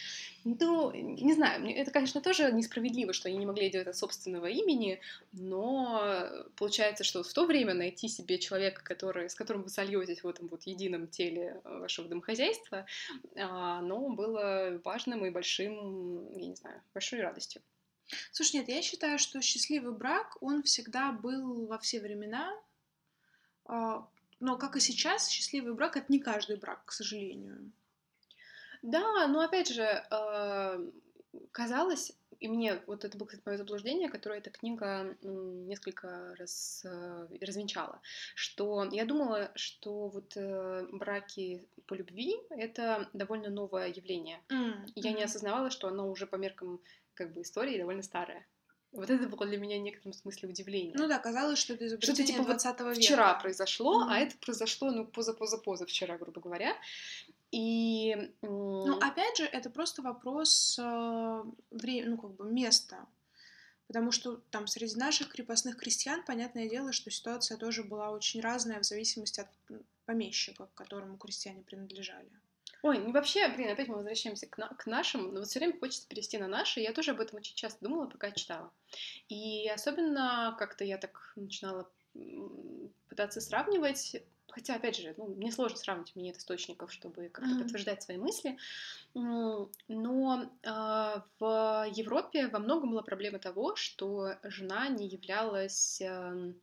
Ну, не знаю, это, конечно, тоже несправедливо, что они не могли делать от собственного имени, но получается, что в то время найти себе человека, который, с которым вы сольетесь в этом вот едином теле вашего домохозяйства, оно было важным и большим, я не знаю, большой радостью. Слушай, нет, я считаю, что счастливый брак, он всегда был во все времена, а, но как и сейчас, счастливый брак — это не каждый брак, к сожалению. Да, но опять же, а, казалось, и мне вот это было, кстати, мое заблуждение, которое эта книга несколько раз э, развенчала, что я думала, что вот э, браки по любви это довольно новое явление. Mm-hmm. Я не осознавала, что оно уже по меркам как бы история довольно старая. Вот это было для меня в некотором смысле удивление. Ну да, казалось, что это изобретение что типа 20 века. Вчера произошло, mm-hmm. а это произошло, ну, поза-поза-поза вчера, грубо говоря. И... Ну, опять же, это просто вопрос э, времени, ну, как бы места. Потому что там среди наших крепостных крестьян, понятное дело, что ситуация тоже была очень разная в зависимости от помещика, к которому крестьяне принадлежали. Ой, ну вообще, блин, опять мы возвращаемся к, на, к нашим, но вот все время хочется перейти на наши. Я тоже об этом очень часто думала, пока читала. И особенно как-то я так начинала пытаться сравнивать Хотя, опять же, ну, мне сложно сравнить, у меня нет источников, чтобы как-то mm-hmm. подтверждать свои мысли. Но э, в Европе во многом была проблема того, что жена не являлась, э,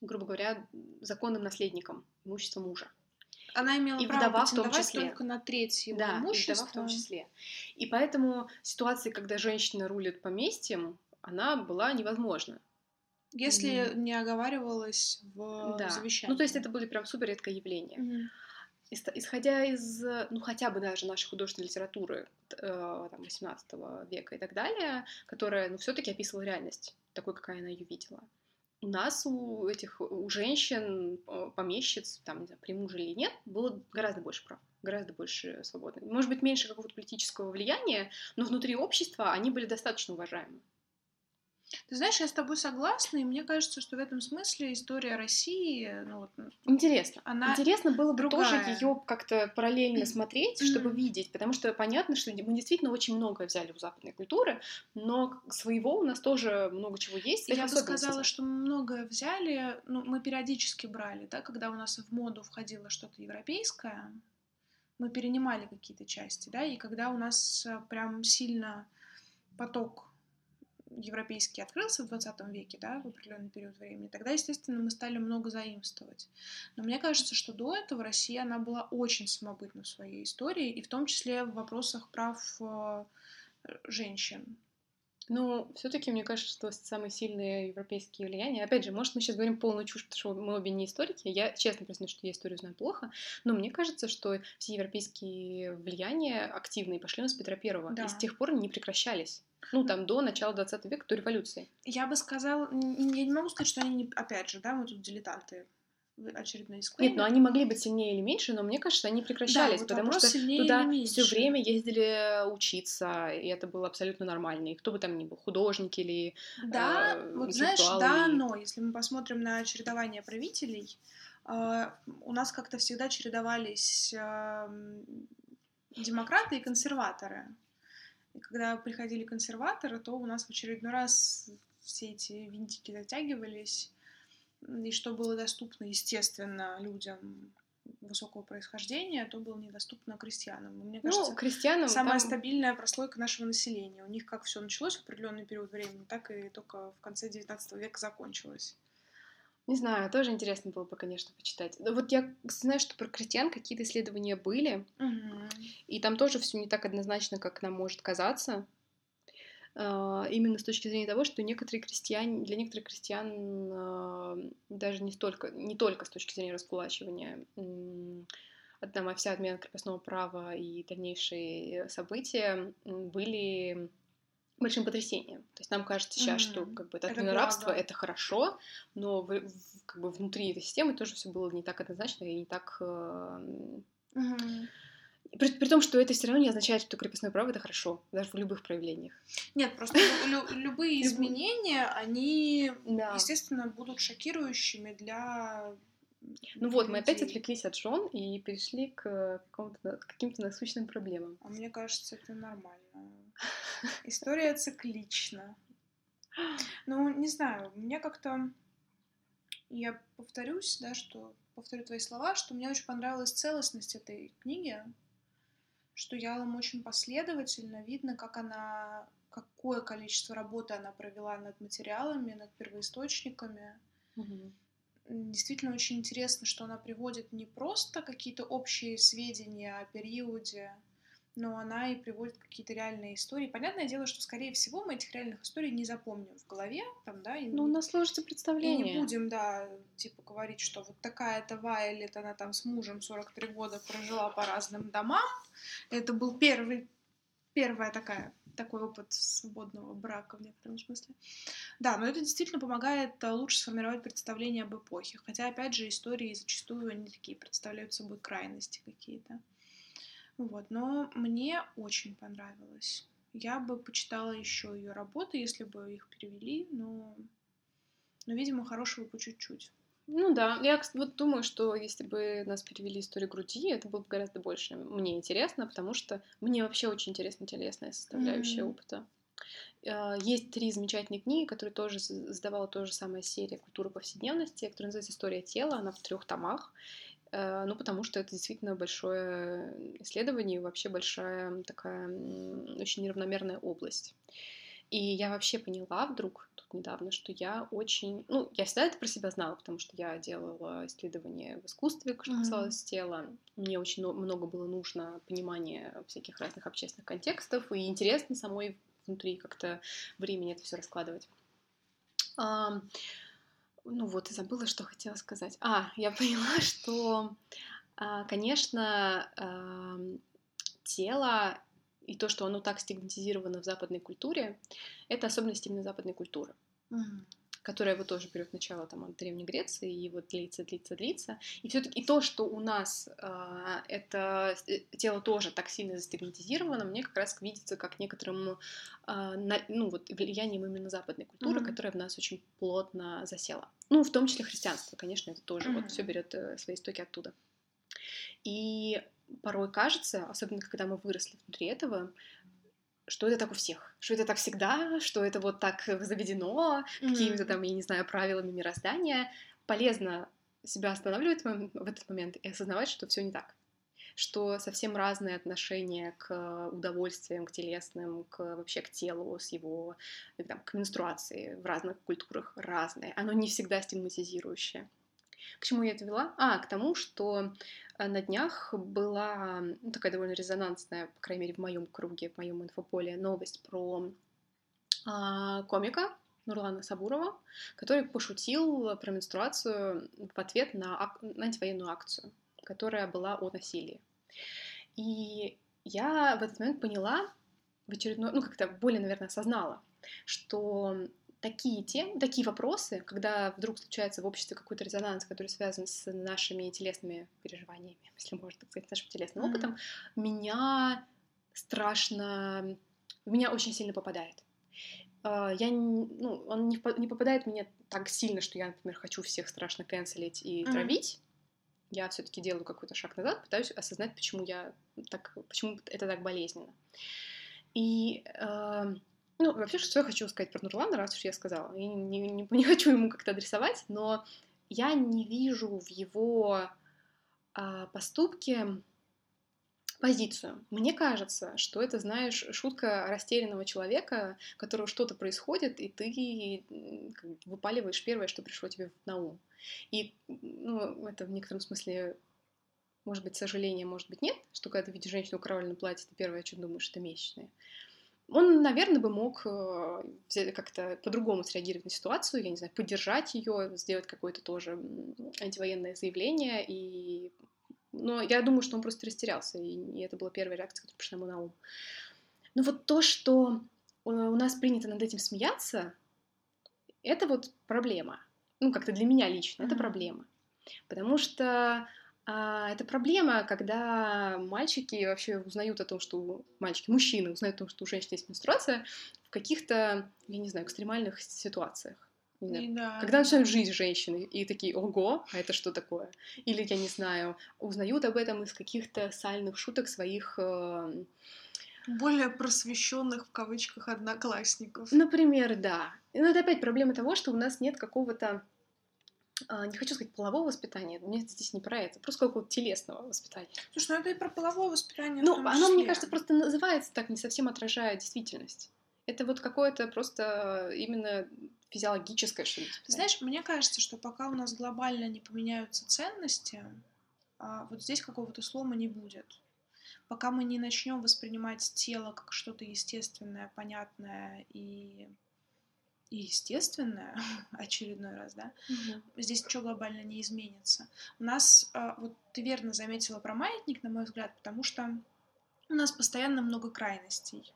грубо говоря, законным наследником имущества мужа. Она имела и право вдова в том числе. только на треть его да, имущества. И вдова в том числе. И поэтому ситуации, когда женщина рулит поместьем, она была невозможна. Если mm-hmm. не оговаривалось в да. завещании. Ну, то есть это были прям супер редкое явление. Mm-hmm. Исходя из, ну, хотя бы даже нашей художественной литературы э, там, 18 века и так далее, которая, ну, все таки описывала реальность такой, какая она ее видела у нас, у этих, у женщин, э, помещиц, там, не знаю, при муже или нет, было гораздо больше прав, гораздо больше свободы. Может быть, меньше какого-то политического влияния, но внутри общества они были достаточно уважаемы. Ты знаешь, я с тобой согласна, и мне кажется, что в этом смысле история России, ну вот, интересно. Она интересно было бы другая. тоже ее как-то параллельно смотреть, чтобы видеть, потому что понятно, что мы действительно очень многое взяли у западной культуры, но своего у нас тоже много чего есть. Я бы сказала, что мы многое взяли, ну мы периодически брали, да, когда у нас в моду входило что-то европейское, мы перенимали какие-то части, да, и когда у нас э, прям сильно поток европейский открылся в 20 веке, да, в определенный период времени, тогда, естественно, мы стали много заимствовать. Но мне кажется, что до этого Россия, она была очень самобытна в своей истории, и в том числе в вопросах прав э, женщин. Ну, все-таки мне кажется, что самые сильные европейские влияния. Опять же, может, мы сейчас говорим полную чушь, потому что мы обе не историки. Я честно признаюсь, что я историю знаю плохо, но мне кажется, что все европейские влияния активные пошли у нас с Петра Первого, да. и с тех пор не прекращались. Ну, там, до начала 20 века, до революции. Я бы сказала, я не могу сказать, что они, не, опять же, да, мы тут дилетанты, очередной дисклеймер. Нет, ну они могли быть сильнее или меньше, но мне кажется, они прекращались, да, вот потому что туда все время ездили учиться, и это было абсолютно нормально. И кто бы там ни был, художники или Да, э, вот знаешь, да, но если мы посмотрим на чередование правителей, э, у нас как-то всегда чередовались э, демократы и консерваторы. И когда приходили консерваторы, то у нас в очередной раз все эти винтики затягивались, и что было доступно, естественно, людям высокого происхождения, то было недоступно крестьянам. Мне Ну, кажется, крестьянам самая там- стабильная прослойка нашего населения. У них как все началось в определенный период времени, так и только в конце XIX века закончилось. Не знаю, тоже интересно было бы, конечно, почитать. Но вот я знаю, что про крестьян какие-то исследования были, и там тоже все не так однозначно, как нам может казаться. А, Именно с точки зрения того, что некоторые крестьяне, для некоторых крестьян а, даже не столько, не только с точки зрения раскулачивания, м, там вся отмена крепостного права и дальнейшие события были большим потрясением. То есть нам кажется сейчас, что Мгм. как бы это отмена рабства это хорошо, но в- в- как бы внутри этой системы тоже все было не так однозначно и не так а, м, при, при том, что это все равно не означает, что крепостное право это хорошо, даже в любых проявлениях. Нет, просто лю- лю- любые изменения, они, Да. естественно, будут шокирующими для Ну вот, мы опять отвлеклись от жен и перешли к каким-то насущным проблемам. А мне кажется, это нормально. История циклична. Ну, не знаю, мне как-то... Я повторюсь, да, что... Повторю твои слова, что мне очень понравилась целостность этой книги, что Ялом очень последовательно, видно, как она... Какое количество работы она провела над материалами, над первоисточниками. М, Действительно очень интересно, что она приводит не просто какие-то общие сведения о периоде, но она и приводит какие-то реальные истории. Понятное дело, что, скорее всего, мы этих реальных историй не запомним в голове, там, да, и, Ну, у нас сложится и представление. не будем, да, типа говорить, что вот такая-то Вайлет, она там с мужем 43 года прожила по разным домам. Это был первый, первая такая такой опыт свободного брака в некотором смысле. Да, но это действительно помогает а, лучше сформировать представление об эпохе. Хотя, опять же, истории зачастую они такие представляют собой крайности какие-то. Вот, но мне очень понравилось. Я бы почитала еще ее работы, если бы их перевели, но, но видимо, хорошего по чуть-чуть. Ну да, я вот думаю, что если бы нас перевели историю груди, это было бы гораздо больше мне интересно, потому что мне вообще очень интересна телесная составляющая Мгм. опыта. Э, Есть три замечательные книги, которые тоже сдавала тоже самая серия «Культура повседневности», которая называется «История тела», она в трех томах. Э, Ну, потому что это действительно большое исследование и вообще большая такая очень неравномерная область. И я вообще поняла вдруг тут недавно, что я очень... Ну, я всегда это про себя знала, потому что я делала исследования в искусстве, что касалось тела. Мне очень но- много было нужно понимания всяких разных общественных контекстов, и интересно самой внутри как-то времени это все раскладывать. Ну вот, и забыла, что хотела сказать. А, я поняла, что, а, конечно, ам, тело и то, что оно так стигматизировано в западной культуре, это особенность именно западной культуры, которая вот тоже берет начало там от Древней Греции и вот длится, длится, длится. И все-таки то, что у нас а, это э, тело тоже так сильно застигматизировано, мне как раз видится как некоторым а, на- ну, вот, влиянием именно западной культуры, Мгм. которая в нас очень плотно засела. Ну, в том числе христианство, конечно, это тоже Мгм. вот все берет э, свои истоки оттуда. И порой кажется, особенно когда мы выросли внутри этого, что это так у всех, что это так всегда, что это вот так заведено какими-то там, я не знаю, правилами мироздания. Полезно себя останавливать в этот момент и осознавать, что все не так. Что совсем разные отношения к удовольствиям, к телесным, к вообще к телу, с его, э, там, к менструации в разных культурах разные. Оно не всегда стигматизирующее. К чему я это вела? А, к тому, что на днях была ну, такая довольно резонансная, по крайней мере, в моем круге, в моем инфополе, новость про а, комика Нурлана Сабурова, который пошутил про менструацию в ответ на, ак- на антивоенную акцию, которая была о насилии. И я в этот момент поняла, в очередной, ну как-то более, наверное, осознала, что такие темы, такие вопросы, когда вдруг случается в обществе какой-то резонанс, который связан с нашими телесными переживаниями, если можно так сказать, с нашим телесным Мгм. опытом, меня страшно, в меня очень сильно попадает. А, Я, ну, он не, не попадает в меня так сильно, что я, например, хочу всех страшно канцелить и Мгм. травить. Я все-таки делаю какой-то шаг назад, пытаюсь осознать, почему я так, почему это так болезненно. И э, ну, вообще, что я хочу сказать про Нурлана, раз уж я сказала. Я не, не- не хочу ему как-то адресовать, но я не вижу в его а, поступки позицию. Мне кажется, что это, знаешь, шутка растерянного человека, которого что-то происходит, и ты выпаливаешь первое, что пришло тебе на ум. И ну, это в некотором смысле может быть, сожаление, может быть, нет, что когда ты видишь женщину в кровавленном платье, ты первое, о чем думаешь, это месячные. Он, наверное, бы мог э, как-то по-другому среагировать на ситуацию, я не знаю, поддержать ее, сделать какое-то тоже антивоенное заявление и но я думаю, что он просто растерялся, и это была первая реакция, которая пришла ему на ум. Но вот то, что у нас принято над этим смеяться, это вот проблема. Ну, как-то для меня лично, mm-hmm. это проблема. Потому что это проблема, когда мальчики вообще узнают о том, что мальчики, мужчины узнают о том, что у женщины есть менструация в каких-то, я не знаю, экстремальных ситуациях. Да. Когда начинают жизнь женщины и такие, ого, а это что такое? Или, я не знаю, узнают об этом из каких-то сальных шуток своих... Э... Более просвещенных в кавычках одноклассников. Например, да. Но это опять проблема того, что у нас нет какого-то а, не хочу сказать полового воспитания, мне здесь не про это, просто какого-то телесного воспитания. Слушай, ну это и про половое воспитание. Ну, оно, мне кажется, просто называется так, не совсем отражая действительность. Это вот какое-то просто именно физиологическое что-то. Знаешь, мне кажется, что пока у нас глобально не поменяются ценности, а, вот здесь какого-то слома не будет. Пока мы не начнем воспринимать тело как что-то естественное, понятное и, и естественное, очередной раз, да, угу. здесь ничего глобально не изменится. У нас, а, вот ты верно заметила про маятник, на мой взгляд, потому что у нас постоянно много крайностей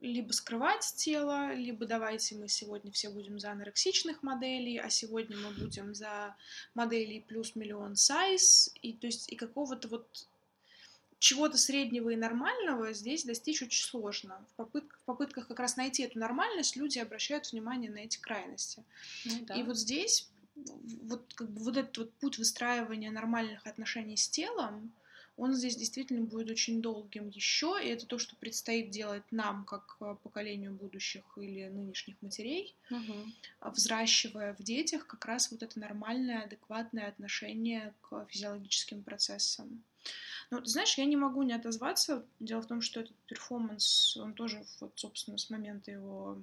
либо скрывать тело, либо давайте мы сегодня все будем за анорексичных моделей, а сегодня мы будем за моделей плюс миллион сайз, и то есть и какого-то вот чего-то среднего и нормального здесь достичь очень сложно. В попытках, в попытках как раз найти эту нормальность люди обращают внимание на эти крайности. Ну, да. И вот здесь вот, как бы, вот этот вот путь выстраивания нормальных отношений с телом, он здесь действительно будет очень долгим еще, и это то, что предстоит делать нам, как э, поколению будущих или нынешних матерей, угу. взращивая в детях как раз вот это нормальное, адекватное отношение к физиологическим процессам. Но, ты знаешь, я не могу не отозваться. Дело в том, что этот перформанс, он тоже, вот, собственно, с момента его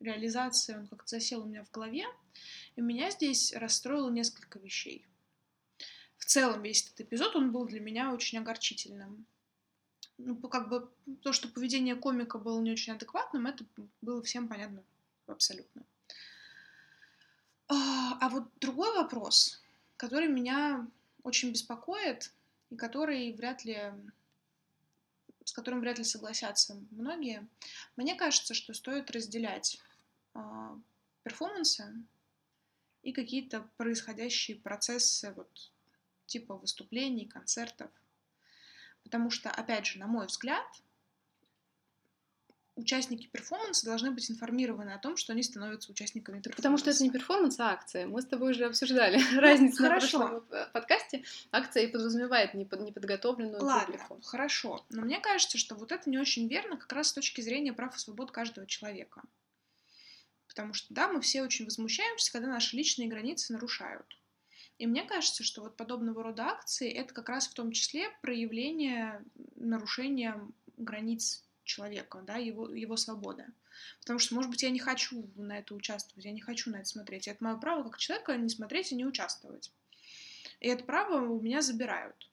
реализации, он как-то засел у меня в голове, и меня здесь расстроило несколько вещей в целом весь этот эпизод, он был для меня очень огорчительным. Ну, как бы то, что поведение комика было не очень адекватным, это было всем понятно абсолютно. А, а вот другой вопрос, который меня очень беспокоит и который вряд ли с которым вряд ли согласятся многие. Мне кажется, что стоит разделять э, перформансы и какие-то происходящие процессы вот типа выступлений, концертов. Потому что, опять же, на мой взгляд, участники перформанса должны быть информированы о том, что они становятся участниками перформанса. Потому что это не перформанс, а акция. Мы с тобой уже обсуждали разницу на прошлом подкасте. Акция и подразумевает неподготовленную Ладно, публику. хорошо. Но мне кажется, что вот это не очень верно как раз с точки зрения прав и свобод каждого человека. Потому что, да, мы все очень возмущаемся, когда наши личные границы нарушают. И мне кажется, что вот подобного рода акции это как раз в том числе проявление нарушения границ человека, да, его, его свободы. Потому что, может быть, я не хочу на это участвовать, я не хочу на это смотреть. И это мое право как человека не смотреть и не участвовать. И это право у меня забирают.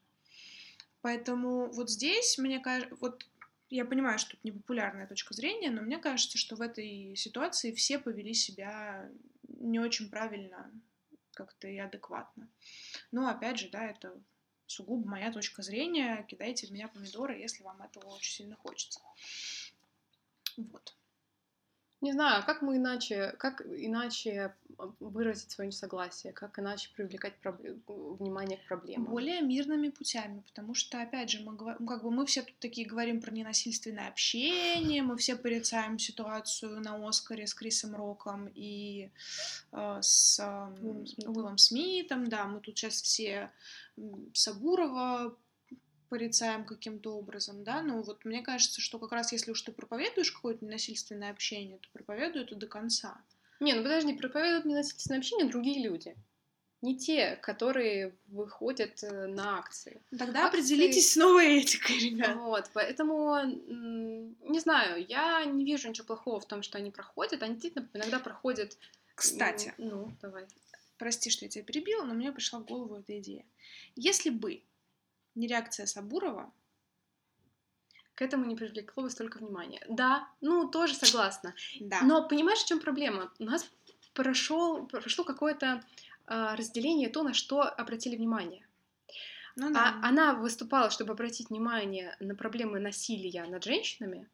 Поэтому вот здесь, мне кажется, вот я понимаю, что это непопулярная точка зрения, но мне кажется, что в этой ситуации все повели себя не очень правильно как-то и адекватно. Но опять же, да, это сугубо моя точка зрения. Кидайте в меня помидоры, если вам этого очень сильно хочется. Вот. Не знаю, как мы иначе, как иначе выразить свое несогласие, как иначе привлекать проблем, внимание к проблемам? Более мирными путями, потому что, опять же, мы, ну, как бы мы все тут такие говорим про ненасильственное общение, мы все порицаем ситуацию на Оскаре с Крисом Роком и э, с э, Уиллом Смитом, да, мы тут сейчас все Сабурова порицаем каким-то образом, да, но вот мне кажется, что как раз если уж ты проповедуешь какое-то ненасильственное общение, то проповедуй это до конца. Не, ну подожди, проповедуют ненасильственное общение другие люди. не те, которые выходят э, на акции. Тогда акции... определитесь с новой этикой, ребят. Вот, поэтому, не знаю, я не вижу ничего плохого в том, что они проходят. Они действительно иногда проходят... Кстати. Ну, давай. Прости, что я тебя перебила, но мне пришла в голову эта идея. Если бы не реакция Сабурова, к этому не привлекло бы столько внимания. Да, ну, тоже согласна. Да. Но понимаешь, в чем проблема? У нас прошел, прошло какое-то а, разделение то, на что обратили внимание. Ну, да. а она выступала, чтобы обратить внимание на проблемы насилия над женщинами,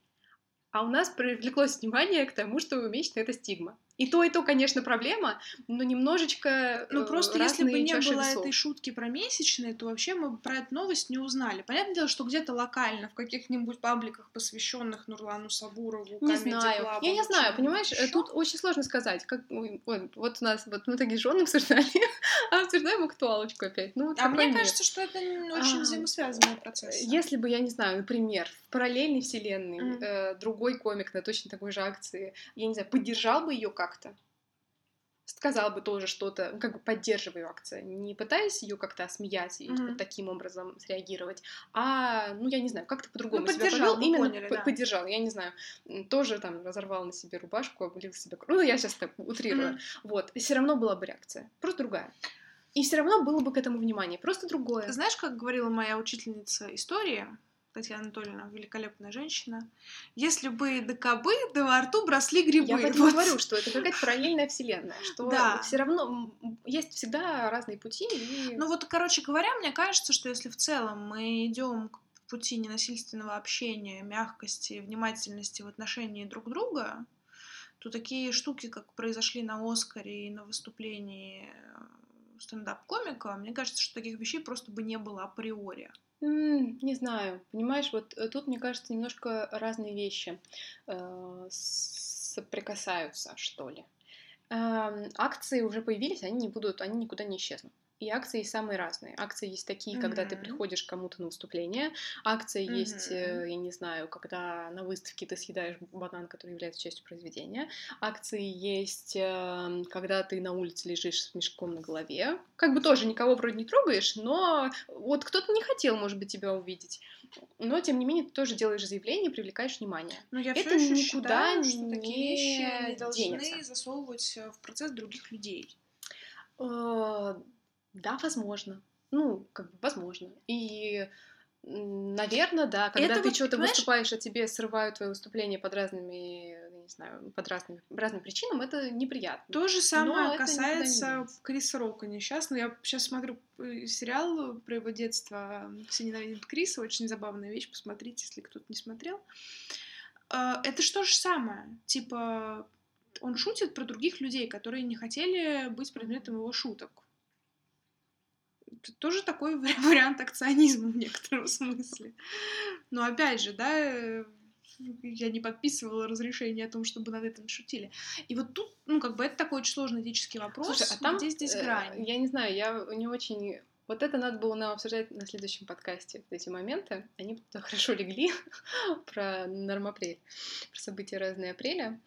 а у нас привлеклось внимание к тому, что у это стигма. И то, и то, конечно, проблема, но немножечко Ну, просто если бы не было весов. этой шутки про месячные, то вообще мы про эту новость не узнали. Понятное дело, что где-то локально, в каких-нибудь пабликах, посвященных Нурлану Сабурову, Не знаю. Club, Я не знаю, понимаешь, еще? тут очень сложно сказать. Как, вот, вот у нас, вот мы такие жены обсуждали, а обсуждаем актуалочку опять. Ну, вот а мне мир. кажется, что это очень а, взаимосвязанный процесс. Если бы, я не знаю, например, в параллельной вселенной mm-hmm. э, другой комик на точно такой же акции, я не знаю, поддержал бы ее как как-то. Сказал бы тоже что-то, как бы поддерживая ее акцию, не пытаясь ее как-то осмеять и mm-hmm. таким образом среагировать, а, ну, я не знаю, как-то по-другому ну, себя повел, именно поняли, да. поддержал, я не знаю, тоже там разорвал на себе рубашку, облил себе, ну, я сейчас так утрирую, mm-hmm. вот, все равно была бы реакция, просто другая. И все равно было бы к этому внимание, просто другое. Знаешь, как говорила моя учительница истории, Татьяна Анатольевна, великолепная женщина. Если бы до кобы, да во рту бросли грибы. Я поэтому вот. говорю, что это какая-то параллельная вселенная, что да. все равно есть всегда разные пути. И... Ну вот, короче говоря, мне кажется, что если в целом мы идем к пути ненасильственного общения, мягкости, внимательности в отношении друг друга, то такие штуки, как произошли на Оскаре и на выступлении стендап-комика, мне кажется, что таких вещей просто бы не было априори. Не знаю, понимаешь, вот э, тут, мне кажется, немножко разные вещи э, соприкасаются, что ли. Эм, акции уже появились, они не будут, они никуда не исчезнут. И акции самые разные. Акции есть такие, mm-hmm. когда ты приходишь кому-то на выступление. Акции mm-hmm. есть, э, я не знаю, когда на выставке ты съедаешь банан, который является частью произведения. Акции есть, э, когда ты на улице лежишь с мешком на голове. Как бы тоже никого вроде не трогаешь, но вот кто-то не хотел, может быть, тебя увидеть. Но, тем не менее, ты тоже делаешь заявление, привлекаешь внимание. Но я Это никуда считаю, что не такие вещи не должны денется. засовывать в процесс других людей. Э, да, возможно. Ну, как бы, возможно. И, наверное, да, когда Это ты вот, что-то понимаешь... выступаешь, а тебе срывают твои выступления под разными, не знаю, под разными, разным причинам, это неприятно. То же самое Но касается Криса Рока несчастного. Я сейчас смотрю э, сериал про его детство «Все ненавидят Криса», очень забавная вещь, посмотрите, если кто-то не смотрел. А, это что же самое? Типа, он шутит про других людей, которые не хотели быть предметом его шуток тоже такой вариант акционизма в некотором смысле. Но опять же, да, э, я не подписывала разрешение о том, чтобы над этим шутили. И вот тут, ну, как бы это такой очень сложный этический вопрос. Слушай, а там, где здесь э, грань? Я не знаю, я не очень вот это надо было нам обсуждать на следующем подкасте, эти моменты. Они хорошо легли про нормапрель, про события разные апреля.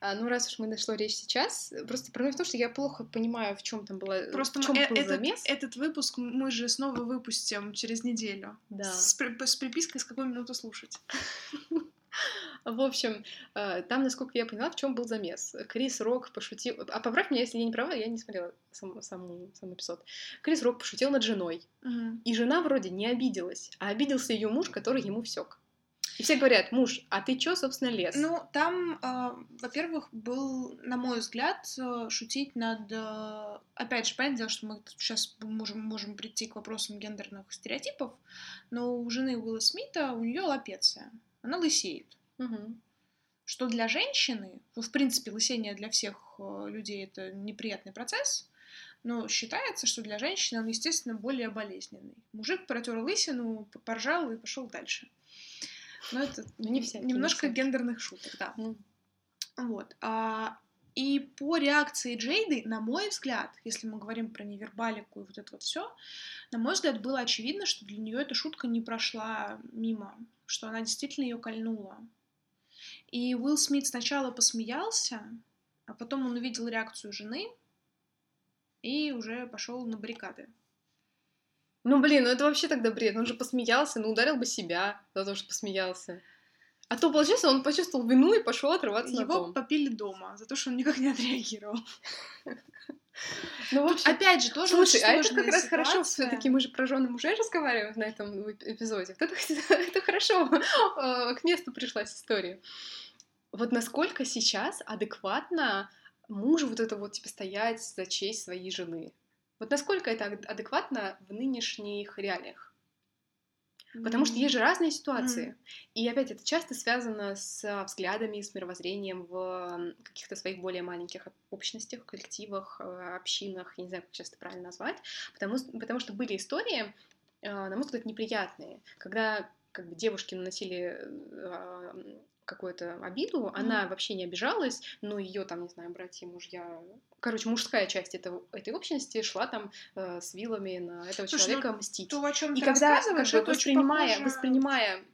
А, ну, раз уж мы дошло речь сейчас, просто проблема в том, что я плохо понимаю, в чем там было, просто в чем э- был этот, замес. Этот выпуск мы же снова выпустим через неделю. Да. С, с припиской, с какой минуты слушать. В общем, э, там, насколько я поняла, в чем был замес. Крис Рок пошутил... А поправь меня, если я не права, я не смотрела сам, сам, сам эпизод. Крис Рок пошутил над женой. Угу. И жена вроде не обиделась, а обиделся ее муж, который ему всек. И все говорят, муж, а ты чё, собственно, лез? Ну, там, э, во-первых, был, на мой взгляд, э, шутить над... Э, опять же, понятное дело, что мы сейчас можем, можем прийти к вопросам гендерных стереотипов, но у жены Уилла Смита, у нее лапеция. Она лысеет. Угу. Что для женщины, ну, в принципе, лысение для всех э, людей это неприятный процесс, но считается, что для женщины он, естественно, более болезненный. Мужик протер лысину, поржал и пошел дальше. Но это ну, не все, немножко не гендерных шуток, да. Mm. Вот. А, и по реакции Джейды, на мой взгляд, если мы говорим про невербалику и вот это вот все, на мой взгляд, было очевидно, что для нее эта шутка не прошла мимо, что она действительно ее кольнула. И Уилл Смит сначала посмеялся, а потом он увидел реакцию жены, и уже пошел на баррикады. Ну, блин, ну это вообще тогда бред. Он же посмеялся, ну ударил бы себя за то, что посмеялся. А то, получается, он почувствовал вину и пошел отрываться Его на том. попили дома за то, что он никак не отреагировал. Ну, в общем, опять же, тоже Слушай, а это как раз хорошо, ситуация. все-таки мы же про жены мужей разговариваем на этом эп- эпизоде. Вот Это, это хорошо, э, к месту пришлась история. Вот насколько сейчас адекватно мужу вот это вот, типа, стоять за честь своей жены? Вот насколько это ад- адекватно в нынешних реалиях? Потому что есть же разные ситуации. И опять это часто связано с а, взглядами, с мировоззрением в каких-то своих более маленьких общностях, коллективах, э, общинах, я не знаю, как сейчас это правильно назвать, потому, потому что были истории, э, на мой взгляд, неприятные, когда как бы девушки наносили э, какую-то обиду, она вообще не обижалась, но ее там, не знаю, братья, мужья, короче, мужская часть этого, этой общности шла там э, с вилами на этого Слушай, ну, человека мстить. То, о чем И ты когда как бы, воспринимая, похоже- воспринимая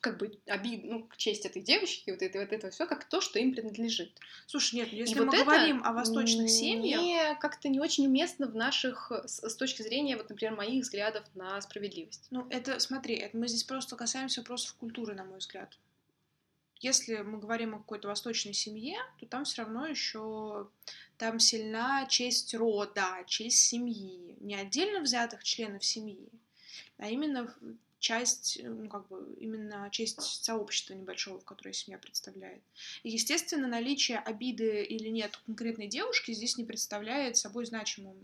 как бы обид, ну, честь этой девочки, вот это, вот это все как то, что им принадлежит. Слушай, нет, ну, если И мы вот говорим о восточных семьях, мне как-то не очень уместно в наших, с, с точки зрения, вот, например, моих взглядов на справедливость. Ну, это, смотри, это мы здесь просто касаемся вопросов культуры, на мой взгляд. Если мы говорим о какой-то восточной семье, то там все равно еще там сильна честь рода, честь семьи, не отдельно взятых членов семьи, а именно часть, э, ну, как бы, именно честь сообщества небольшого, которое семья представляет. И, естественно, наличие обиды или нет конкретной девушки здесь не представляет собой значимым.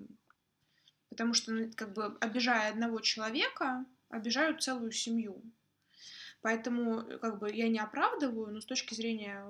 Потому что, ну, как бы, обижая одного человека, обижают целую семью. Поэтому, э, как бы, я не оправдываю, но с точки зрения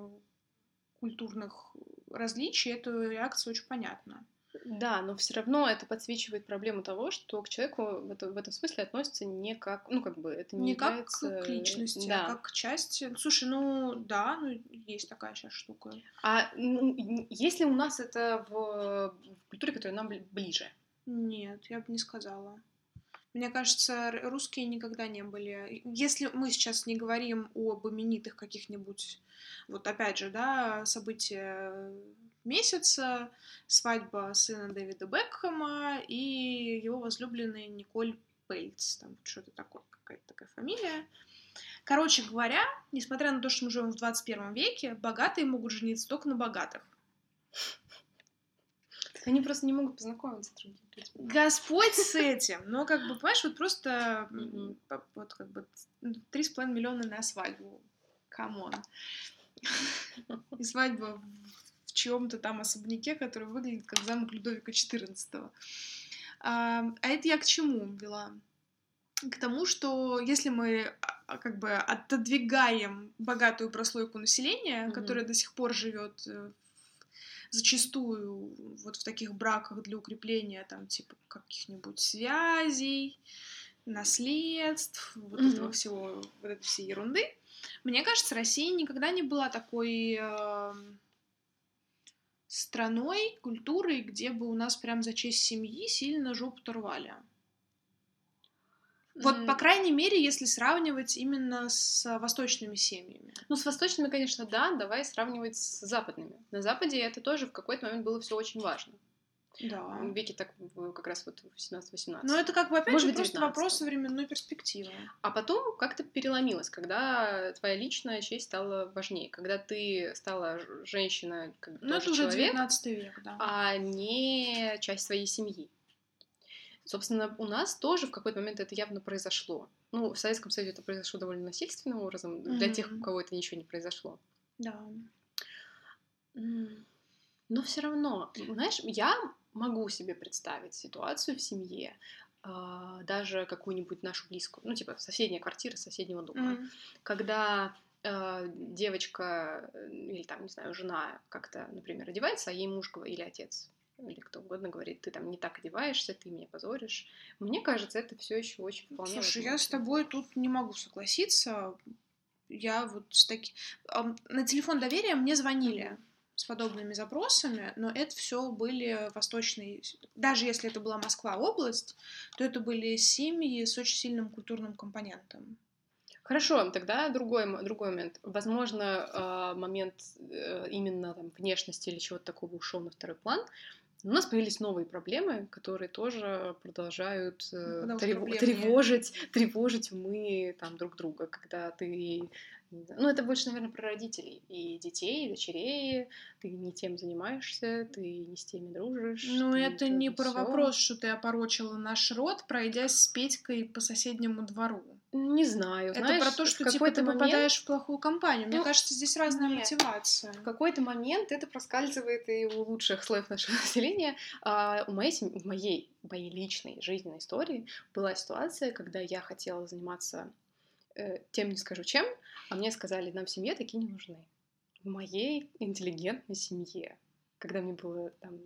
культурных различий, эта реакция очень понятна. Да, но все равно это подсвечивает проблему того, что к человеку в, это- в этом смысле относится не как, ну, как бы, это не, Не как является... к личности, да. а как к части. Слушай, ну да, ну есть такая сейчас штука. А ну, если у нас это в, в культуре, которая нам бли- ближе? Нет, я бы не сказала. Мне кажется, русские никогда не были. Если мы сейчас не говорим об именитых каких-нибудь, вот опять же, да, события месяца, свадьба сына Дэвида Бекхэма и его возлюбленной Николь Пельц, там что-то такое, какая-то такая фамилия. Короче говоря, несмотря на то, что мы живем в 21 веке, богатые могут жениться только на богатых. Они просто не могут познакомиться с другом. Господь с этим. Но, как бы, понимаешь, вот просто вот как бы три с половиной миллиона на свадьбу. Come on. И свадьба в чьем-то там особняке, который выглядит как замок Людовика XIV. А, а это я к чему вела? К тому, что если мы а, как бы отодвигаем богатую прослойку населения, которая до сих пор живет зачастую вот в таких браках для укрепления там типа каких-нибудь связей, наследств, вот Мгм. этого всего, вот этой всей ерунды. Мне кажется, Россия никогда не была такой эм, страной, культурой, где бы у нас прям за честь семьи сильно жопу рвали. Вот, по крайней мере, если сравнивать именно с восточными семьями. Ну, с восточными, конечно, да, давай сравнивать с западными. На Западе это тоже в какой-то момент было все очень важно. Да. В веке так как раз вот в 17-18. Но это как бы опять Может же просто 19. вопрос временной перспективы. А потом как-то переломилось, когда твоя личная честь стала важнее, когда ты стала женщина, как бы Ну, это уже человек, 19 век, да. а не часть своей семьи. Собственно, у нас тоже в какой-то момент это явно произошло. Ну, в Советском Союзе это произошло довольно насильственным образом, для тех, у кого это ничего не произошло. Да. Но все равно, знаешь, я могу себе представить ситуацию в семье, а, даже какую-нибудь нашу близкую, ну, типа соседняя квартира соседнего дома, М. когда э, девочка э, или там, не знаю, жена как-то, например, одевается, а ей муж или отец, или кто угодно говорит, ты там не так одеваешься, ты меня позоришь. Мне кажется, это все еще очень вполне. Слушай, я с тобой тут не могу согласиться. Я вот с таки... ам, На телефон доверия мне звонили с подобными запросами, но это все были восточные... Даже если это была Москва область, то это были семьи с очень сильным культурным компонентом. Хорошо, тогда другой, другой момент. Возможно, э, момент э, именно там, внешности или чего-то такого ушел на второй план. У нас появились новые проблемы, которые тоже продолжают э, Потому что трев- тревожить, тревожить умы там друг друга, когда ты ну, это больше, наверное, про родителей и детей, и дочерей. Ты не тем занимаешься, ты не с теми дружишь. Ну, это то не про всё. вопрос, что ты опорочила наш род, пройдясь с Петькой по соседнему двору. Не знаю, это знаешь, про то, что типа ты момент- попадаешь в плохую компанию. Мне Ну, кажется, здесь разная нет. мотивация. В какой-то момент это проскальзывает и у лучших слоев нашего населения. А у моей, в моей, моей личной жизненной истории была ситуация, когда я хотела заниматься э, тем, не скажу чем, а мне сказали, нам в семье такие не нужны. В моей интеллигентной семье, когда мне было там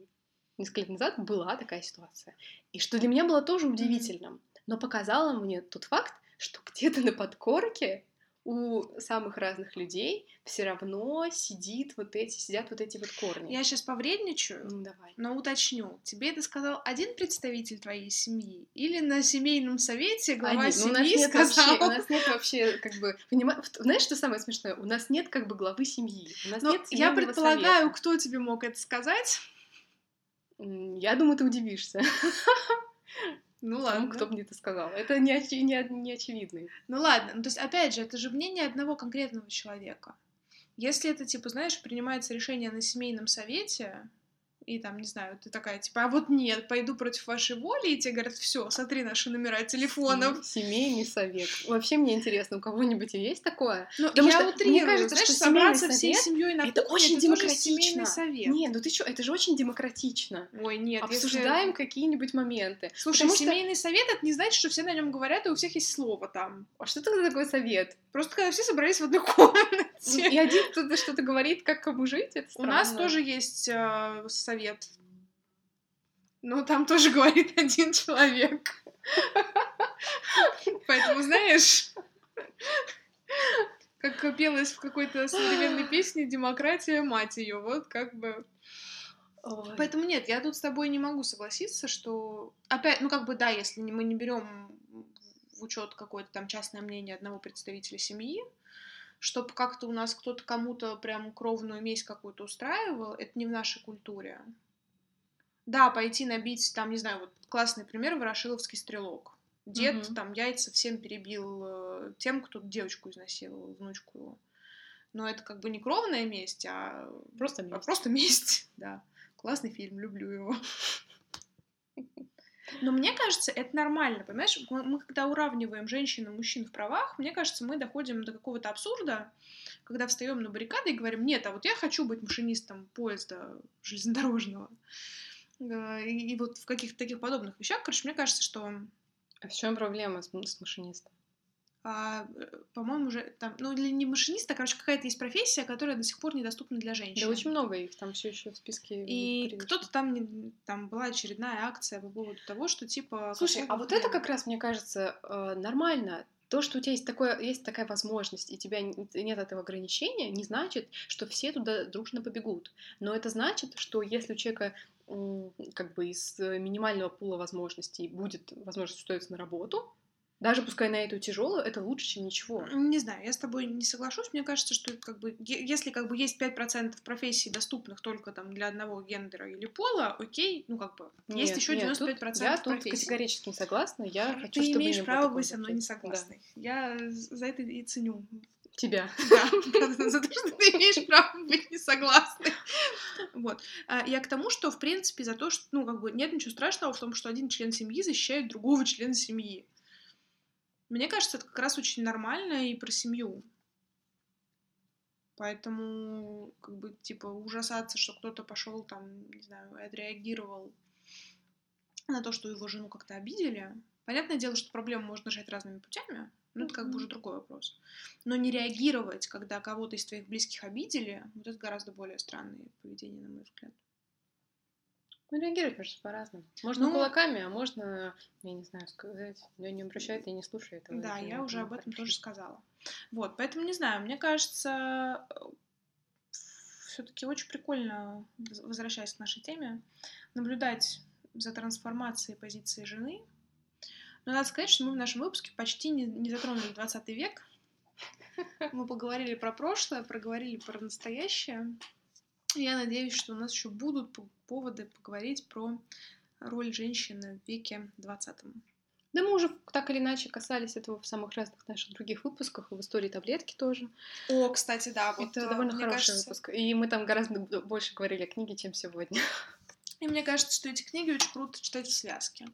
несколько лет назад, была такая ситуация. И что для меня было тоже удивительным, но показало мне тот факт, что где-то на подкорке у самых разных людей все равно сидит вот эти, сидят вот эти вот корни. Я сейчас повредничаю, Ну, давай. но уточню. Тебе это сказал один представитель твоей семьи? Или на семейном совете глава Один. Ну, у нас семьи нет сказал? вообще, у нас нет вообще, как бы, понима- в- знаешь, что самое смешное? У нас нет, как бы, главы семьи. У нас Ну, нет я предполагаю, совета. кто тебе мог это сказать. Я думаю, ты удивишься. Ну Тому, ладно. кто мне это сказал. Это не, очи- не, не очевидный. Ну ладно, ну то есть, опять же, это же мнение одного конкретного человека. Если это, типа, знаешь, принимается решение на семейном совете, и там, не знаю, ты такая, типа, а вот нет, пойду против вашей воли, и тебе говорят, все, смотри наши номера телефонов. Сем- Семейный совет. Вообще мне интересно, у кого-нибудь есть такое? Ну, Потому я что мне утрирую, кажется, знаешь, что собраться семейный всей совет семьей на это кухне, очень это демократично. семейный совет. Не, ну ты что, это же очень демократично. Ой, нет, если- Обсуждаем какие-нибудь моменты. Слушай, Потому что- семейный совет это не значит, что все на нем говорят, и у всех есть слово там. А что это такой совет? Просто когда все собрались в одной комнате. И один кто-то что-то говорит, как кому жить, это У нас тоже есть э, совет. Но там тоже говорит один человек. Поэтому, знаешь, как пелось в какой-то современной песне «Демократия, мать ее», вот как бы... Ой. Поэтому нет, я тут с тобой не могу согласиться, что... Опять, ну как бы да, если мы не берем в учет какое-то там частное мнение одного представителя семьи, чтобы как-то у нас кто-то кому-то прям кровную месть какую-то устраивал, это не в нашей культуре. Да, пойти набить, там, не знаю, вот классный пример, Ворошиловский стрелок. Дед Мгм. там яйца всем перебил э, тем, кто девочку изнасиловал, внучку его. Но это как бы не кровная месть, а Просто а месть. просто месть, да. Классный фильм, люблю его. Но мне кажется, это нормально, понимаешь? Мы, мы когда уравниваем женщин и мужчин в правах, мне кажется, мы доходим до какого-то абсурда, когда встаем на баррикады и говорим, нет, а вот я хочу быть машинистом поезда железнодорожного. Э, И, и вот в каких-то таких подобных вещах, короче, мне кажется, что А в чем проблема с, с машинистом? А, по-моему, уже там, ну, или не машиниста, короче, какая-то есть профессия, которая до сих пор недоступна для женщин. Да очень много их там все еще в списке. И кто-то там, не- там была очередная акция по поводу того, что типа... Слушай, а вот это как раз, мне кажется, э, нормально. То, что у тебя есть, такое, есть такая возможность, и тебя нет этого ограничения, не значит, что все туда дружно побегут. Но это значит, что если у человека как бы из э, минимального пула возможностей будет возможность устроиться на работу, даже пускай на эту тяжелую, это лучше, чем ничего. Не знаю, я с тобой не соглашусь. Мне кажется, что это как бы, если как бы есть 5% профессий, доступных только там для одного гендера или пола, окей, ну как бы есть Нет, еще нет, 95% тут я тут профессий. категорически не согласна. Я хочу, Ты чтобы имеешь не право быть со мной не согласной. Я за это и ценю. Да. Тебя. Да, за то, что ты имеешь право быть не согласной. Вот. А, Я к тому, что, в принципе, за то, что, ну, как бы, нет ничего страшного в том, что один член семьи защищает другого члена семьи. Мне кажется, это как раз очень нормально и про семью. Поэтому, как бы, типа, ужасаться, что кто-то пошел там, не знаю, отреагировал на то, что его жену как-то обидели. Понятное дело, что проблему можно решать разными путями, но это как бы уже другой вопрос. Но не реагировать, когда кого-то из твоих близких обидели, вот это гораздо более странное поведение, на мой взгляд. Ну, реагировать можно по-разному. Можно Ну, кулаками, а можно, я не знаю, сказать, я не обращает, я не слушаю этого. Да, я уже об этом хорошо. тоже сказала. Вот, поэтому не знаю, мне кажется, все-таки очень прикольно, воз- возвращаясь к нашей теме, наблюдать за трансформацией позиции жены. Но надо сказать, что мы в нашем выпуске почти не, не затронули 20 век. Мы поговорили про прошлое, проговорили про настоящее. Я надеюсь, что у нас еще будут поводы поговорить про роль женщины в веке 20. Да мы уже так или иначе касались этого в самых разных наших других выпусках, и в истории таблетки тоже. О, кстати, да, вот это довольно хороший кажется... выпуск. И мы там гораздо больше говорили о книге, чем сегодня. И мне кажется, что эти книги очень круто читать в связке.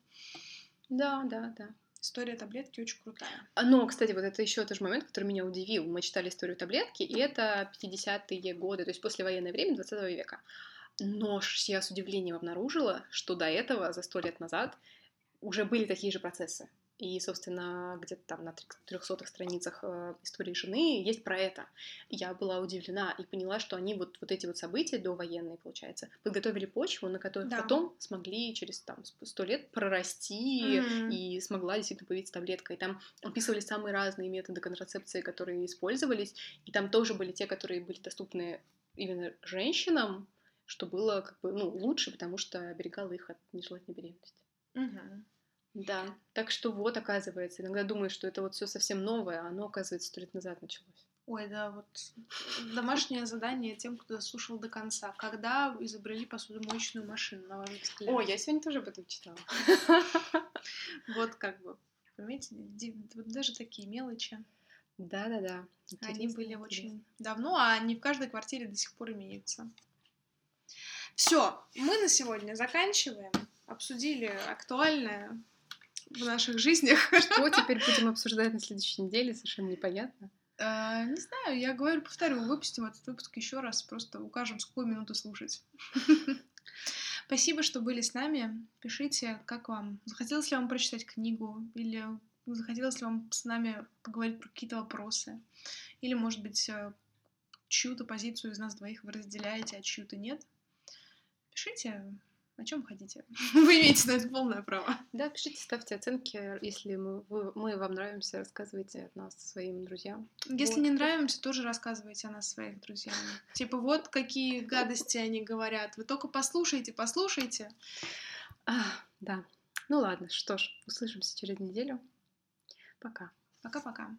Да, да, да. История таблетки очень крутая. А, но, кстати, вот это еще тоже момент, который меня удивил. Мы читали историю таблетки, и это 50-е годы, то есть послевоенное время 20 века. Но я с удивлением обнаружила, что до этого, за сто лет назад, уже были такие же процессы. И, собственно, где-то там на 300 страницах э, истории жены есть про это. Я была удивлена и поняла, что они вот, вот эти вот события довоенные, получается, подготовили почву, на которой да. потом смогли через там сто лет прорасти, mm-hmm. и смогла действительно появиться таблетка. И там описывали самые разные методы контрацепции, которые использовались, и там тоже были те, которые были доступны именно женщинам, что было как бы ну, лучше, потому что оберегало их от нежелательной беременности. Угу. Да, так что вот, оказывается, иногда думаешь, что это вот все совсем новое, а оно, оказывается, сто лет назад началось. Ой, да, вот домашнее задание тем, кто слушал до конца. Когда изобрели посудомоечную машину, на ваш взгляд? О, я сегодня тоже об этом читала. Вот как бы, понимаете, даже такие мелочи. Да-да-да. Они были очень давно, а они в каждой квартире до сих пор имеются. Все, мы на сегодня заканчиваем. Обсудили актуальное в наших жизнях. Что теперь будем обсуждать на следующей неделе, совершенно непонятно. Uh, не знаю, я говорю, повторю, выпустим этот выпуск еще раз, просто укажем, с какой минуты слушать. Спасибо, что были с нами. Пишите, как вам. Захотелось ли вам прочитать книгу, или захотелось ли вам с нами поговорить про какие-то вопросы, или, может быть, э, чью-то позицию из нас двоих вы разделяете, а чью-то нет. Пишите, о чем хотите. Вы имеете на это полное право. Да, пишите, ставьте оценки. Если мы, вы, мы вам нравимся, рассказывайте о нас своим друзьям. Если вот. не нравимся, тоже рассказывайте о нас своих друзьям. Типа, вот какие гадости они говорят. Вы только послушайте, послушайте. А, да. Ну ладно, что ж, услышимся через неделю. Пока. Пока-пока.